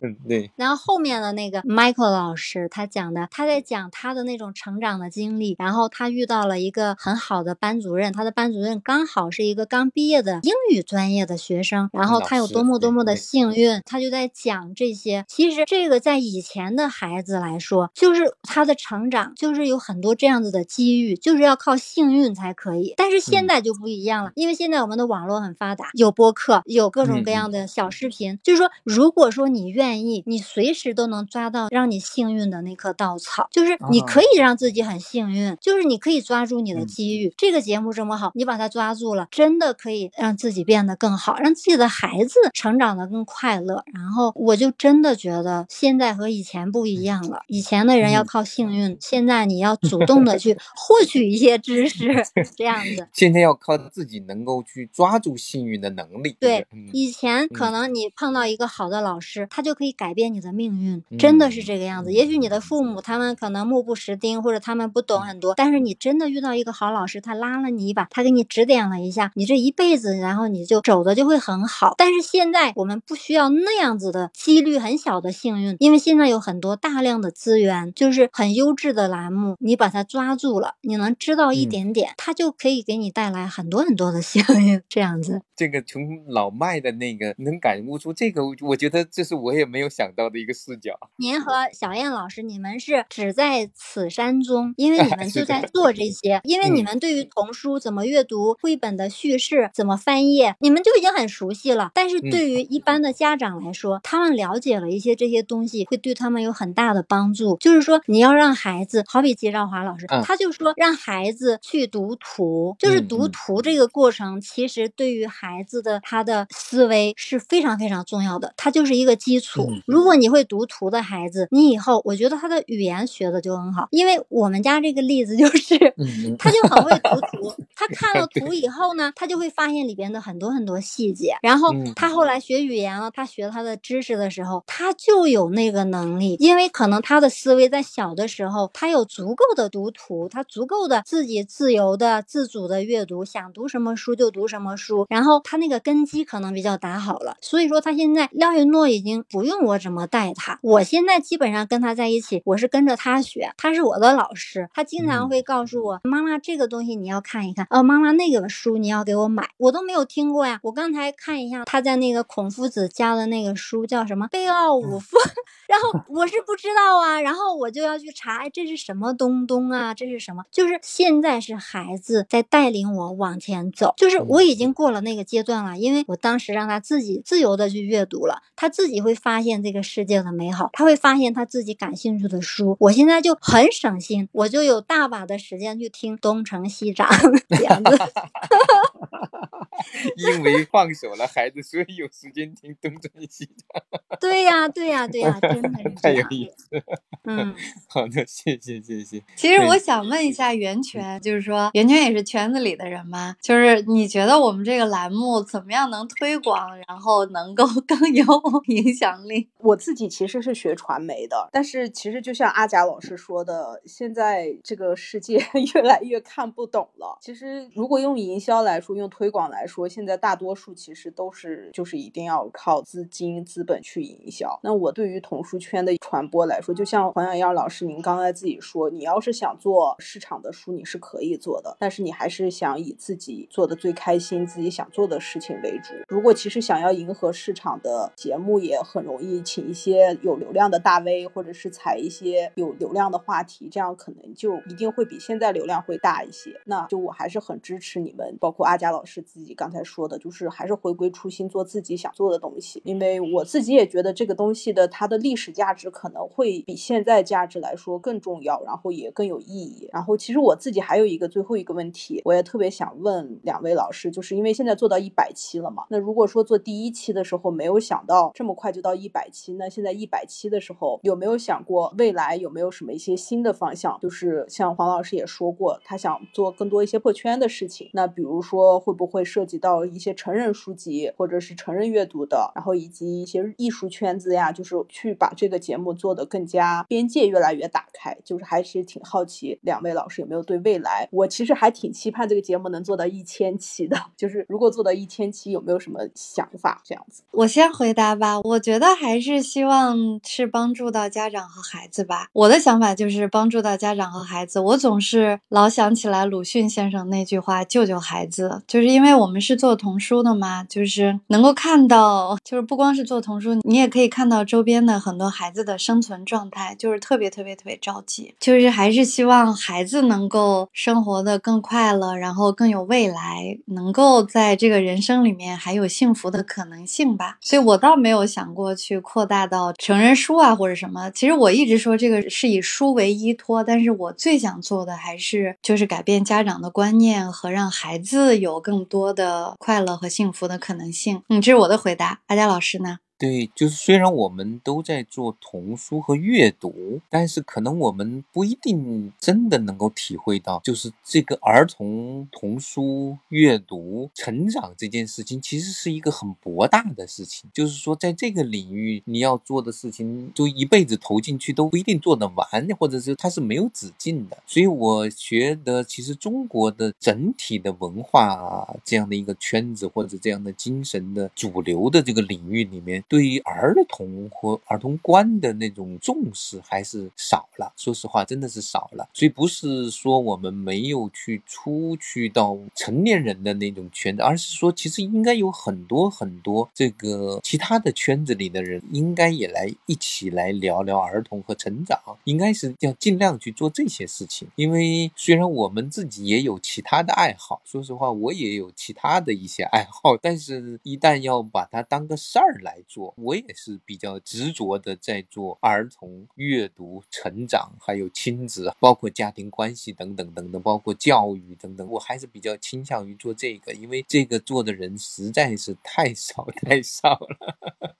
嗯，对，然后后面的那个 Michael 老师，他讲的，他在讲他的那种成长的经历，然后他遇到了一个很好的班主任，他的班主任刚好是一个刚毕业的英语专业的学生，然后他有多么多么的幸运，他就在讲这些。其实这个在以前的孩子来说，就是他他的成长就是有很多这样子的机遇，就是要靠幸运才可以。但是现在就不一样了，因为现在我们的网络很发达，有播客，有各种各样的小视频。就是说，如果说你愿意，你随时都能抓到让你幸运的那棵稻草，就是你可以让自己很幸运，就是你可以抓住你的机遇。这个节目这么好，你把它抓住了，真的可以让自己变得更好，让自己的孩子成长得更快乐。然后我就真的觉得现在和以前不一样了，以前的人要靠幸运，现在你要主动的去 (laughs) 获取一些知识，这样子。现在要靠自己能够去抓住幸运的能力。对，嗯以前可能你碰到一个好的老师，他就可以改变你的命运，真的是这个样子。也许你的父母他们可能目不识丁，或者他们不懂很多，但是你真的遇到一个好老师，他拉了你一把，他给你指点了一下，你这一辈子，然后你就走的就会很好。但是现在我们不需要那样子的几率很小的幸运，因为现在有很多大量的资源，就是很优质的栏目，你把它抓住了，你能知道一嗯点点，它就可以给你带来很多很多的幸运，这样子。这个从老麦的那个能感悟出这个，我觉得这是我也没有想到的一个视角。您和小燕老师，你们是只在此山中，因为你们就在做这些，(laughs) 因为你们对于童书怎么阅读、绘本的叙事怎么翻页，你们就已经很熟悉了。但是对于一般的家长来说，他们了解了一些这些东西，会对他们有很大的帮助。就是说，你要让孩子，好比季兆华老师，嗯他就说让孩子去读图，就是读图这个过程，其实对于孩子的他的思维是非常非常重要的，它就是一个基础。嗯如果你会读图的孩子，你以后我觉得他的语言学的就很好，因为我们家这个例子就是，嗯 (laughs) 他就很会读图。他看了图以后呢，他就会发现里边的很多很多细节。然后嗯他后来学语言了，他学他的知识的时候，他就有那个能力，因为可能他的思维在小的时候，他有足够的读图，他足够的自己自由的、自主的阅读，想读什么书就读什么书。然后他那个根基可能比较打好了，所以说他现在廖云诺已经不用我怎么带他，我现在基本上跟他在一起，我是跟着他学，他是我的老师，他经常嗯会告诉我，妈妈这个东西你要看一看，哦，妈妈那个书你要给我买，我都没有听过呀。我刚才看一下他在那个孔夫子家的那个书叫什么《贝奥武夫》，(laughs) 然后我是不知道啊，然后我就要去查，哎，这是什么东东啊？这是什么？就是现在是孩子在带领我往前走，就是我已经过了那个阶段了，因为我当时让他自己自由的去阅读了，他自己会发现这个世界的美好，他会发现他自己感兴趣的书。我现在就很省心，我就有大把的时间去听东成西长这样 (laughs) 子。(laughs) (laughs) 因为放手了孩子，所以有时间听东转西 (laughs) 传，对呀，对呀，对呀，真的是 (laughs) 这太有。意思了。嗯，好的，谢谢谢谢。其实我想问一下袁泉，就是说袁泉也是圈子里的人吗，就是你觉得我们这个栏目怎么样能推广，然后能够更有影响力？我自己其实是学传媒的，但是其实就像阿贾老师说的，现在这个世界越来越看不懂了。其实如果用营销来说，用推广来说，现在大多数其实都是就是一定要靠资金、资本去营销。那我对于童书圈的传播来说，就像黄小燕老师您刚才自己说，你要是想做市场的书，你是可以做的，但是你还是想以自己做的最开心、自己想做的事情为主。如果其实想要迎合市场的节目，也很容易请一些有流量的大 V，或者是采一些有流量的话题，这样可能就一定会比现在流量会大一些。那就我还是很支持你们，包括阿佳老师自己刚才说的，就是还是回归初心，做自己想做的东西。因为我自己也觉得这个东西的它的历史价值可能会比现在价值来说更重要，然后也更有意义。然后其实我自己还有一个最后一个问题，我也特别想问两位老师，就是因为现在做到一百期了嘛，那如果说做第一期的时候没有想到这么快就到一百期，那现在一百期的时候有没有想过未来有没有什么一些新的方向？就是像黄老师也说过，他想做更多一些破圈的事情。那比如说会不会涉及到一些成人书籍或者是成人阅读的，然后以及一些艺术圈子呀，就是去把这个节目做得更加边界越来越打开。就是还是挺好奇两位老师有没有对未来，我其实还挺期盼这个节目能做到一千期的。(laughs) 就是如果做到一千期，有没有什么想法？这样子。我先回答吧，我觉得还是希望是帮助到家长和孩子吧。我的想法就是帮助到家长和孩子。我总是老想起来鲁迅先生那句话：“救救孩子。”就是因为我们我们是做童书的嘛，就是能够看到，就是不光是做童书，你也可以看到周边的很多孩子的生存状态，就是特别特别特别着急，就是还是希望孩子能够生活的更快乐，然后更有未来，能够在这个人生里面还有幸福的可能性吧。所以我倒没有想过去扩大到成人书啊或者什么。其实我一直说这个是以书为依托，但是我最想做的还是就是改变家长的观念和让孩子有更多的的快乐和幸福的可能性。嗯，这是我的回答。阿佳老师呢？对，就是虽然我们都在做童书和阅读，但是可能我们不一定真的能够体会到，就是这个儿童童书阅读成长这件事情，其实是一个很博大的事情。就是说，在这个领域，你要做的事情，就一辈子投进去都不一定做得完，或者是它是没有止境的。所以我觉得，其实中国的整体的文化这样的一个圈子，或者这样的精神的主流的这个领域里面。对于儿童和儿童观的那种重视还是少了，说实话，真的是少了。所以不是说我们没有去出去到成年人的那种圈子，而是说其实应该有很多很多这个其他的圈子里的人，应该也来一起来聊聊儿童和成长，应该是要尽量去做这些事情。因为虽然我们自己也有其他的爱好，说实话，我也有其他的一些爱好，但是一旦要把它当个事儿来。做我也是比较执着的，在做儿童阅读、成长，还有亲子，包括家庭关系等等等等，包括教育等等，我还是比较倾向于做这个，因为这个做的人实在是太少 (laughs) 太少了。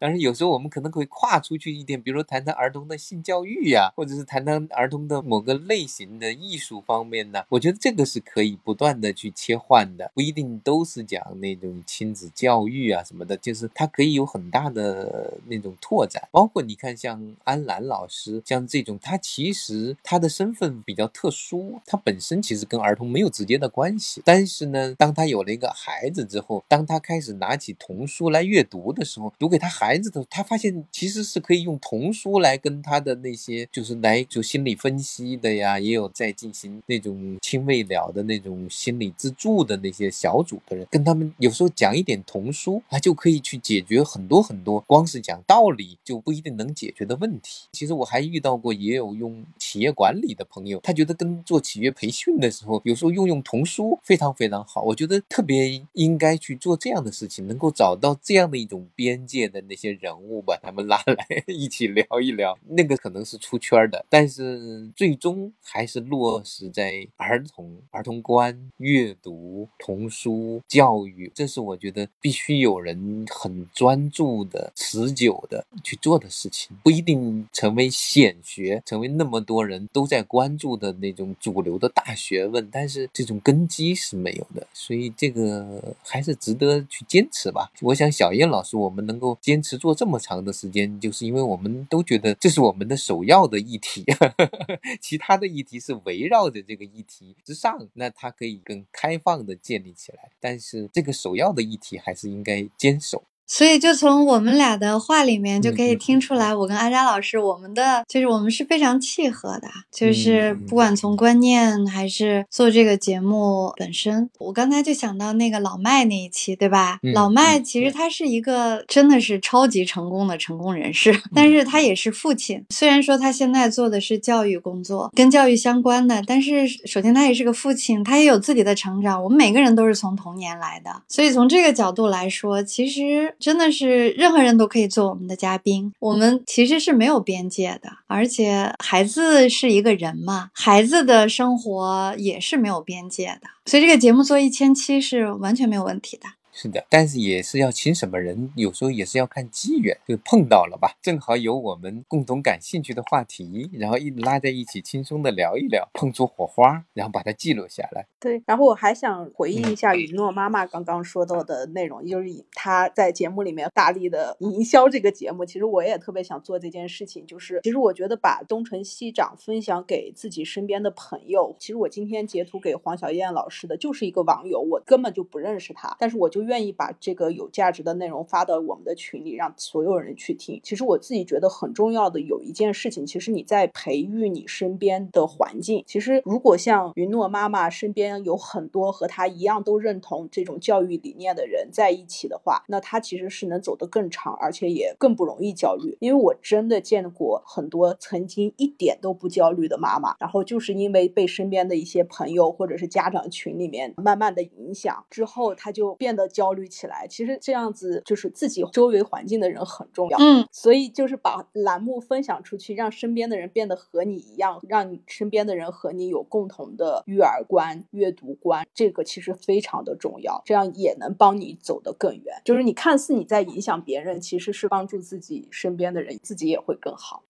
但是有时候我们可能会跨出去一点，比如说谈谈儿童的性教育呀，或者是谈谈儿童的某个类型的艺术方面呢。我觉得这个是可以不断的去切换的，不一定都是讲那种亲子教育啊什么的，就是它可以有很大的那种拓展。包括你看，像安澜老师，像这种，他其实他的身份比较特殊，他本身其实跟儿童没有直接的关系。但是呢，当他有了一个孩子之后，当他开始拿起童书来阅读的时候，读给他孩。子的他发现其实是可以用童书来跟他的那些就是来就心理分析的呀，也有在进行那种轻未了的那种心理自助的那些小组的人，跟他们有时候讲一点童书，他就可以去解决很很多很多光是讲道理就不一定能解决的问题。其实我还遇到过也有用企业管理的朋友，他觉得跟做企业培训的时候，有时候用用童书非常非常好。我觉得特别应该去做这样的事情，能够找到这样的一种边界的那些。些人物把他们拉来一起聊一聊，那个可能是出圈的，但是最终还是落实在儿童、儿童观、阅读、童书教育，这是我觉得必须有人很专注的、持久的去做的事情，不一定成为显学，成为那么多人都在关注的那种主流的大学问，但是这种根基是没有的，所以这个还是值得去坚持吧。我想小燕老师，我们能够坚持。做这么长的时间，就是因为我们都觉得这是我们的首要的议题，(laughs) 其他的议题是围绕着这个议题之上，那它可以更开放的建立起来，但是这个首要的议题还是应该坚守。所以，就从我们俩的话里面就可以听出来，我跟阿扎老师，我们的就是我们是非常契合的，就是不管从观念还是做这个节目本身。我刚才就想到那个老麦那一期，对吧？老麦其实他是一个真的是超级成功的成功人士，但是他也是父亲。虽然说他现在做的是教育工作，跟教育相关的，但是首先他也是个父亲，他也有自己的成长。我们每个人都是从童年来的，所以从这个角度来说，其实。真的是任何人都可以做我们的嘉宾，我们其实是没有边界的，而且孩子是一个人嘛，孩子的生活也是没有边界的，所以这个节目做一千期是完全没有问题的。是的，但是也是要请什么人，有时候也是要看机缘，就碰到了吧，正好有我们共同感兴趣的话题，然后一拉在一起，轻松的聊一聊，碰出火花，然后把它记录下来。对，然后我还想回应一下雨诺妈妈刚刚说到的内容，就是她在节目里面大力的营销这个节目，其实我也特别想做这件事情，就是其实我觉得把东成西长分享给自己身边的朋友，其实我今天截图给黄小燕老师的就是一个网友，我根本就不认识他，但是我就。就愿意把这个有价值的内容发到我们的群里，让所有人去听。其实我自己觉得很重要的有一件事情，其实你在培育你身边的环境。其实如果像云诺妈妈身边有很多和她一样都认同这种教育理念的人在一起的话，那她其实是能走得更长，而且也更不容易焦虑。因为我真的见过很多曾经一点都不焦虑的妈妈，然后就是因为被身边的一些朋友或者是家长群里面慢慢的影响之后，她就变得焦虑起来。其实这样子就是自己周围环境的人很重要，嗯，所以就是把栏目分享出去，让身边的人变得和你一样，让你身边的人和你有共同的育儿观、阅读观，这个其实非常的重要，这样也能帮你走得更远。就是你看似你在影响别人，其实是帮助自己身边的人，自己也会更好。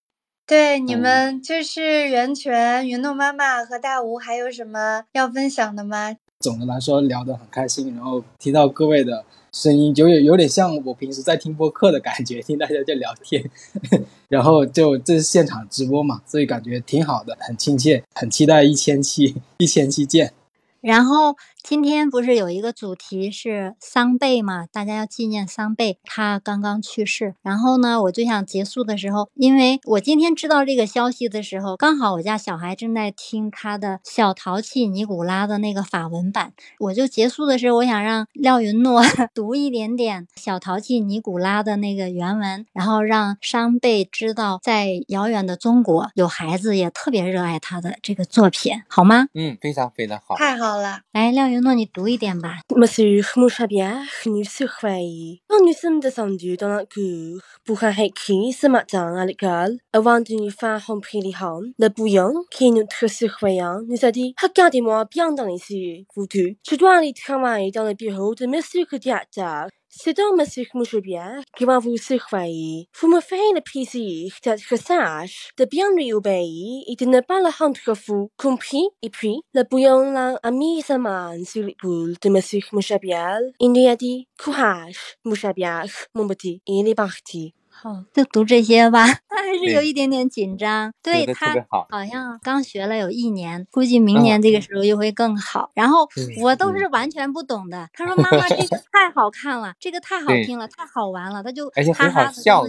对，你嗯们就是袁泉、云诺妈妈和大吴，还有什么要分享的吗？总的来说聊得很开心，然后听到各位的声音，就有有点像我平时在听播客的感觉，听大家在聊天，(laughs) 然后就这是现场直播嘛，所以感觉挺好的，很亲切，很期待一千期，一千期见。然后今天不是有一个主题是桑贝嘛？大家要纪念桑贝，他刚刚去世。然后呢，我就想结束的时候，因为我今天知道这个消息的时候，刚好我家小孩正在听他的小淘气尼古拉的那个法文版，我就结束的时候，我想让廖云诺 (laughs) 读一点点小淘气尼古拉的那个原文，然后让桑贝知道，在遥远的中国有孩子也特别热爱他的这个作品，好吗？嗯，非常非常好。太好了，来，廖云诺，你读一点吧。 Monsieur Mouchabière nous surveille. Quand nous sommes descendus dans la cour pour un récit ce matin à l'école, avant de nous faire remplir les rangs, le bouillon, qui est notre surveillant, nous a dit Regardez-moi bien dans les yeux, vous deux. Je dois aller travailler dans le bureau de Monsieur le directeur. c'est donc Monsieur Mouchabière qui va vous surveiller. Vous me ferez le plaisir d'être sage, de bien lui obéir et de ne pas le rendre fou. Compris? Et puis, le bouillon l'a mis sa main sur l'épaule de Monsieur Mouchabière. Il lui a dit Courage, Mouchabière, mon petit. Et il est parti. 好，就读这些吧。(laughs) 他还是有一点点紧张，对他好好像刚学了有一年，估计明年这个时候又会更好。然后我都是完全不懂的。他说：(laughs) “妈妈，这个太好看了，这个太好听了，太好玩了。”他就哈哈的笑。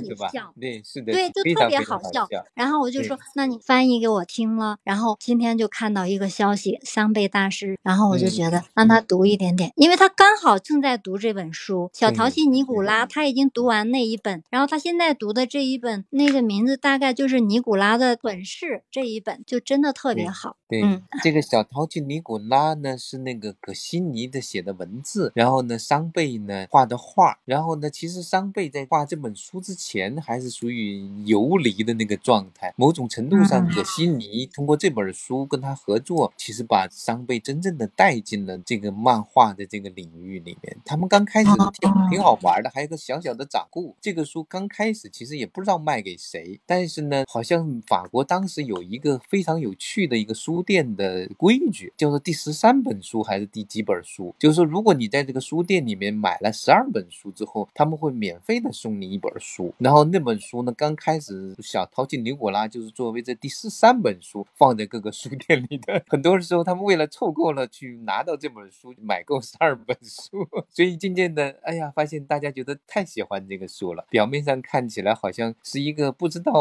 对，是的，对，就特别好笑。然后我就说：“那你翻译给我听了。”然后今天就看到一个消息，桑贝大师，然后我就嗯觉得让他读一点点，因为他刚好正在读这本书《小淘对气尼古拉》，他已经读完那一本，然后他现在读的这一本，那个名字大概就是尼古拉的本事这一本，就真的特别好。对，嗯这个小淘气尼古拉呢是那个葛西尼的写的文字，然后呢桑贝呢画的画，然后呢其实桑贝在画这本书之前还是属于游离的那个状态，某种程度上嗯葛西尼通过这本书跟他合作，其实把桑贝真正的带进了这个漫画的这个领域里面。他们刚开始挺挺好玩的，还有个小小的掌故。这个书刚开开始其实也不知道卖给谁，但是呢，好像法国当时有一个非常有趣的一个书店的规矩，叫做第十三本书还是第几本书？就是说，如果你在这个书店里面买了十二本书之后，他们会免费的送你一本书。然后那本书呢，刚开始小淘气尼古拉就是作为这第十三本书放在各个书店里的。很多时候，他们为了凑够了去拿到这本书，买够十二本书，所以渐渐的，哎呀，发现大家觉得太喜欢这个书了。表面上看起来好像是一个不知道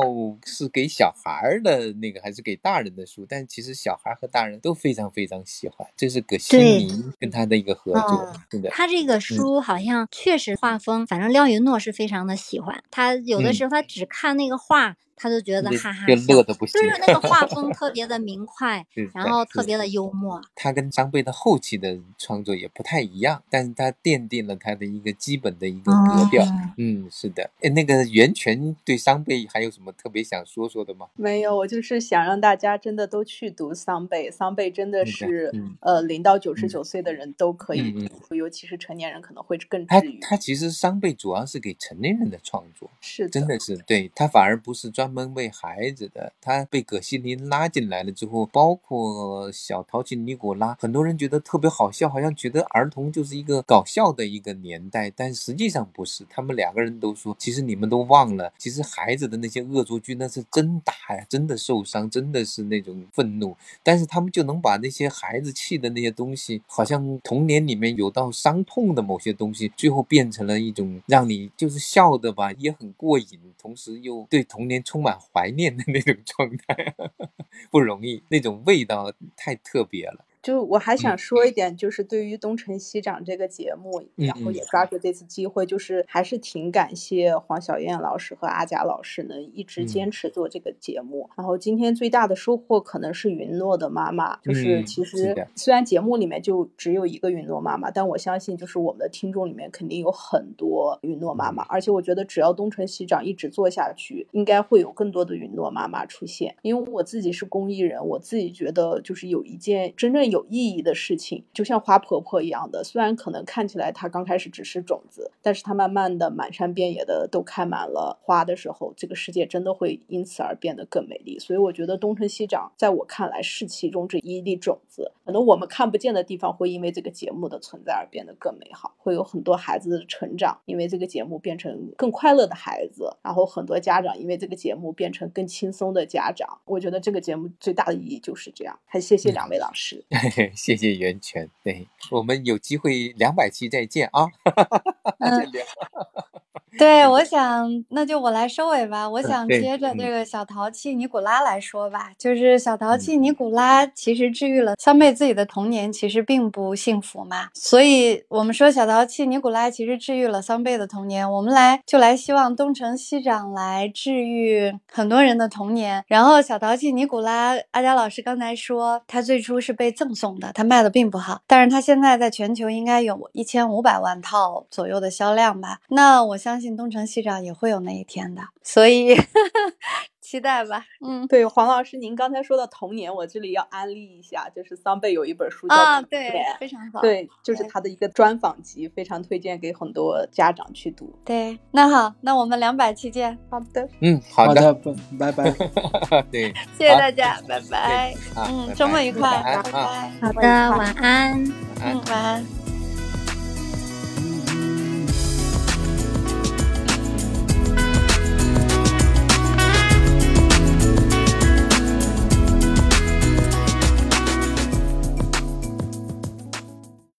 是给小孩儿的那个还是给大人的书，但其实小孩和大人都非常非常喜欢。这是葛西对尼跟他的一个合作哦，是的。他这个书好像确实画风，反正廖云诺是非常的喜欢。他有的嗯时候他只看那个画，他就觉得哈哈就乐的不行就是那个画风 (laughs) 特别的明快，然后特别的幽默。他跟张贝的后期的创作也不太一样，但是他奠定了他的一个基本的一个格调。哦嗯，是的。哎，那个袁泉对桑贝还有什么特别想说说的吗？没有，我就是想让大家真的都去读桑贝，桑贝真的是，嗯呃，零到九十嗯九岁的人都可以嗯读，尤其是成年人可能会更他治愈。他其实桑贝主要是给成年人的创作，是的，真的是对他反而不是专专门为孩子的。他被葛西林拉进来了之后，包括小淘气尼古拉，很多人觉得特别好笑，好像觉得儿童就是一个搞笑的一个年代，但实际上不是。他们两个人都说，其实你们都忘了，其实孩子的那些恶作剧那是真打呀，真的受伤，真的是那种愤怒。但是他们就能把那些孩子气的那些东西，好像童年里面有到伤痛的某些东西，最后变成了一种让你就是笑的吧，也很过瘾，同时又对童年充满怀念的那种状态，(laughs) 不容易，那种味道太特别了。就我还想说一点，就是对于《东成西长》这个节目，然后也抓住这次机会，就是还是挺感谢黄小燕老师和阿贾老师能一直坚持做这个节目。然后今天最大的收获可能是云诺的妈妈，就是其实虽然节目里面就只有一个云诺妈妈，但我相信就是我们的听众里面肯定有很多云诺妈妈，而且我觉得只要《东成西长》一直做下去，应该会有更多的云诺妈妈出现。因为我自己是公益人，我自己觉得就是有一件真正。有意义的事情，就像花婆婆一样的，虽然可能看起来它刚开始只是种子，但是它慢慢的满山遍野的都开满了花的时候，这个世界真的会因此而变得更美丽。所以我觉得东成西长，在我看来是其中这一粒种子。可能我们看不见的地方，会因为这个节目的存在而变得更美好，会有很多孩子的成长，因为这个节目变成更快乐的孩子，然后很多家长因为这个节目变成更轻松的家长。我觉得这个节目最大的意义就是这样。还谢谢两位老师。(laughs) (laughs) 谢谢源泉，对我们有机会两百期再见啊！(laughs) (laughs) 对，我想那就我来收尾吧。我想接着这个小淘气尼古拉来说吧，就是小淘气尼古拉其实治愈了桑贝自己的童年，其实并不幸福嘛。所以我们说小淘气尼古拉其实治愈了桑贝的童年，我们来就来希望东城西长来治愈很多人的童年。然后小淘气尼古拉，阿佳老师刚才说他最初是被赠送的，他卖的并不好，但是他现在在全球应该有一千五百万套左右的销量吧。那我相信。信东成西长也会有那一天的，所以 (laughs) 期待吧。嗯，对，黄老师，您刚才说的童年，我这里要安利一下，就是桑贝有一本书叫啊，对，非常好，对，就是他的一个专访集，非常推荐给很多家长去读。对，那好，那我们两百期见。好的，嗯，好的，拜拜。(laughs) 对，(laughs) 谢谢大家，拜拜。嗯，周末愉快，拜拜。好的，晚安。嗯，晚安。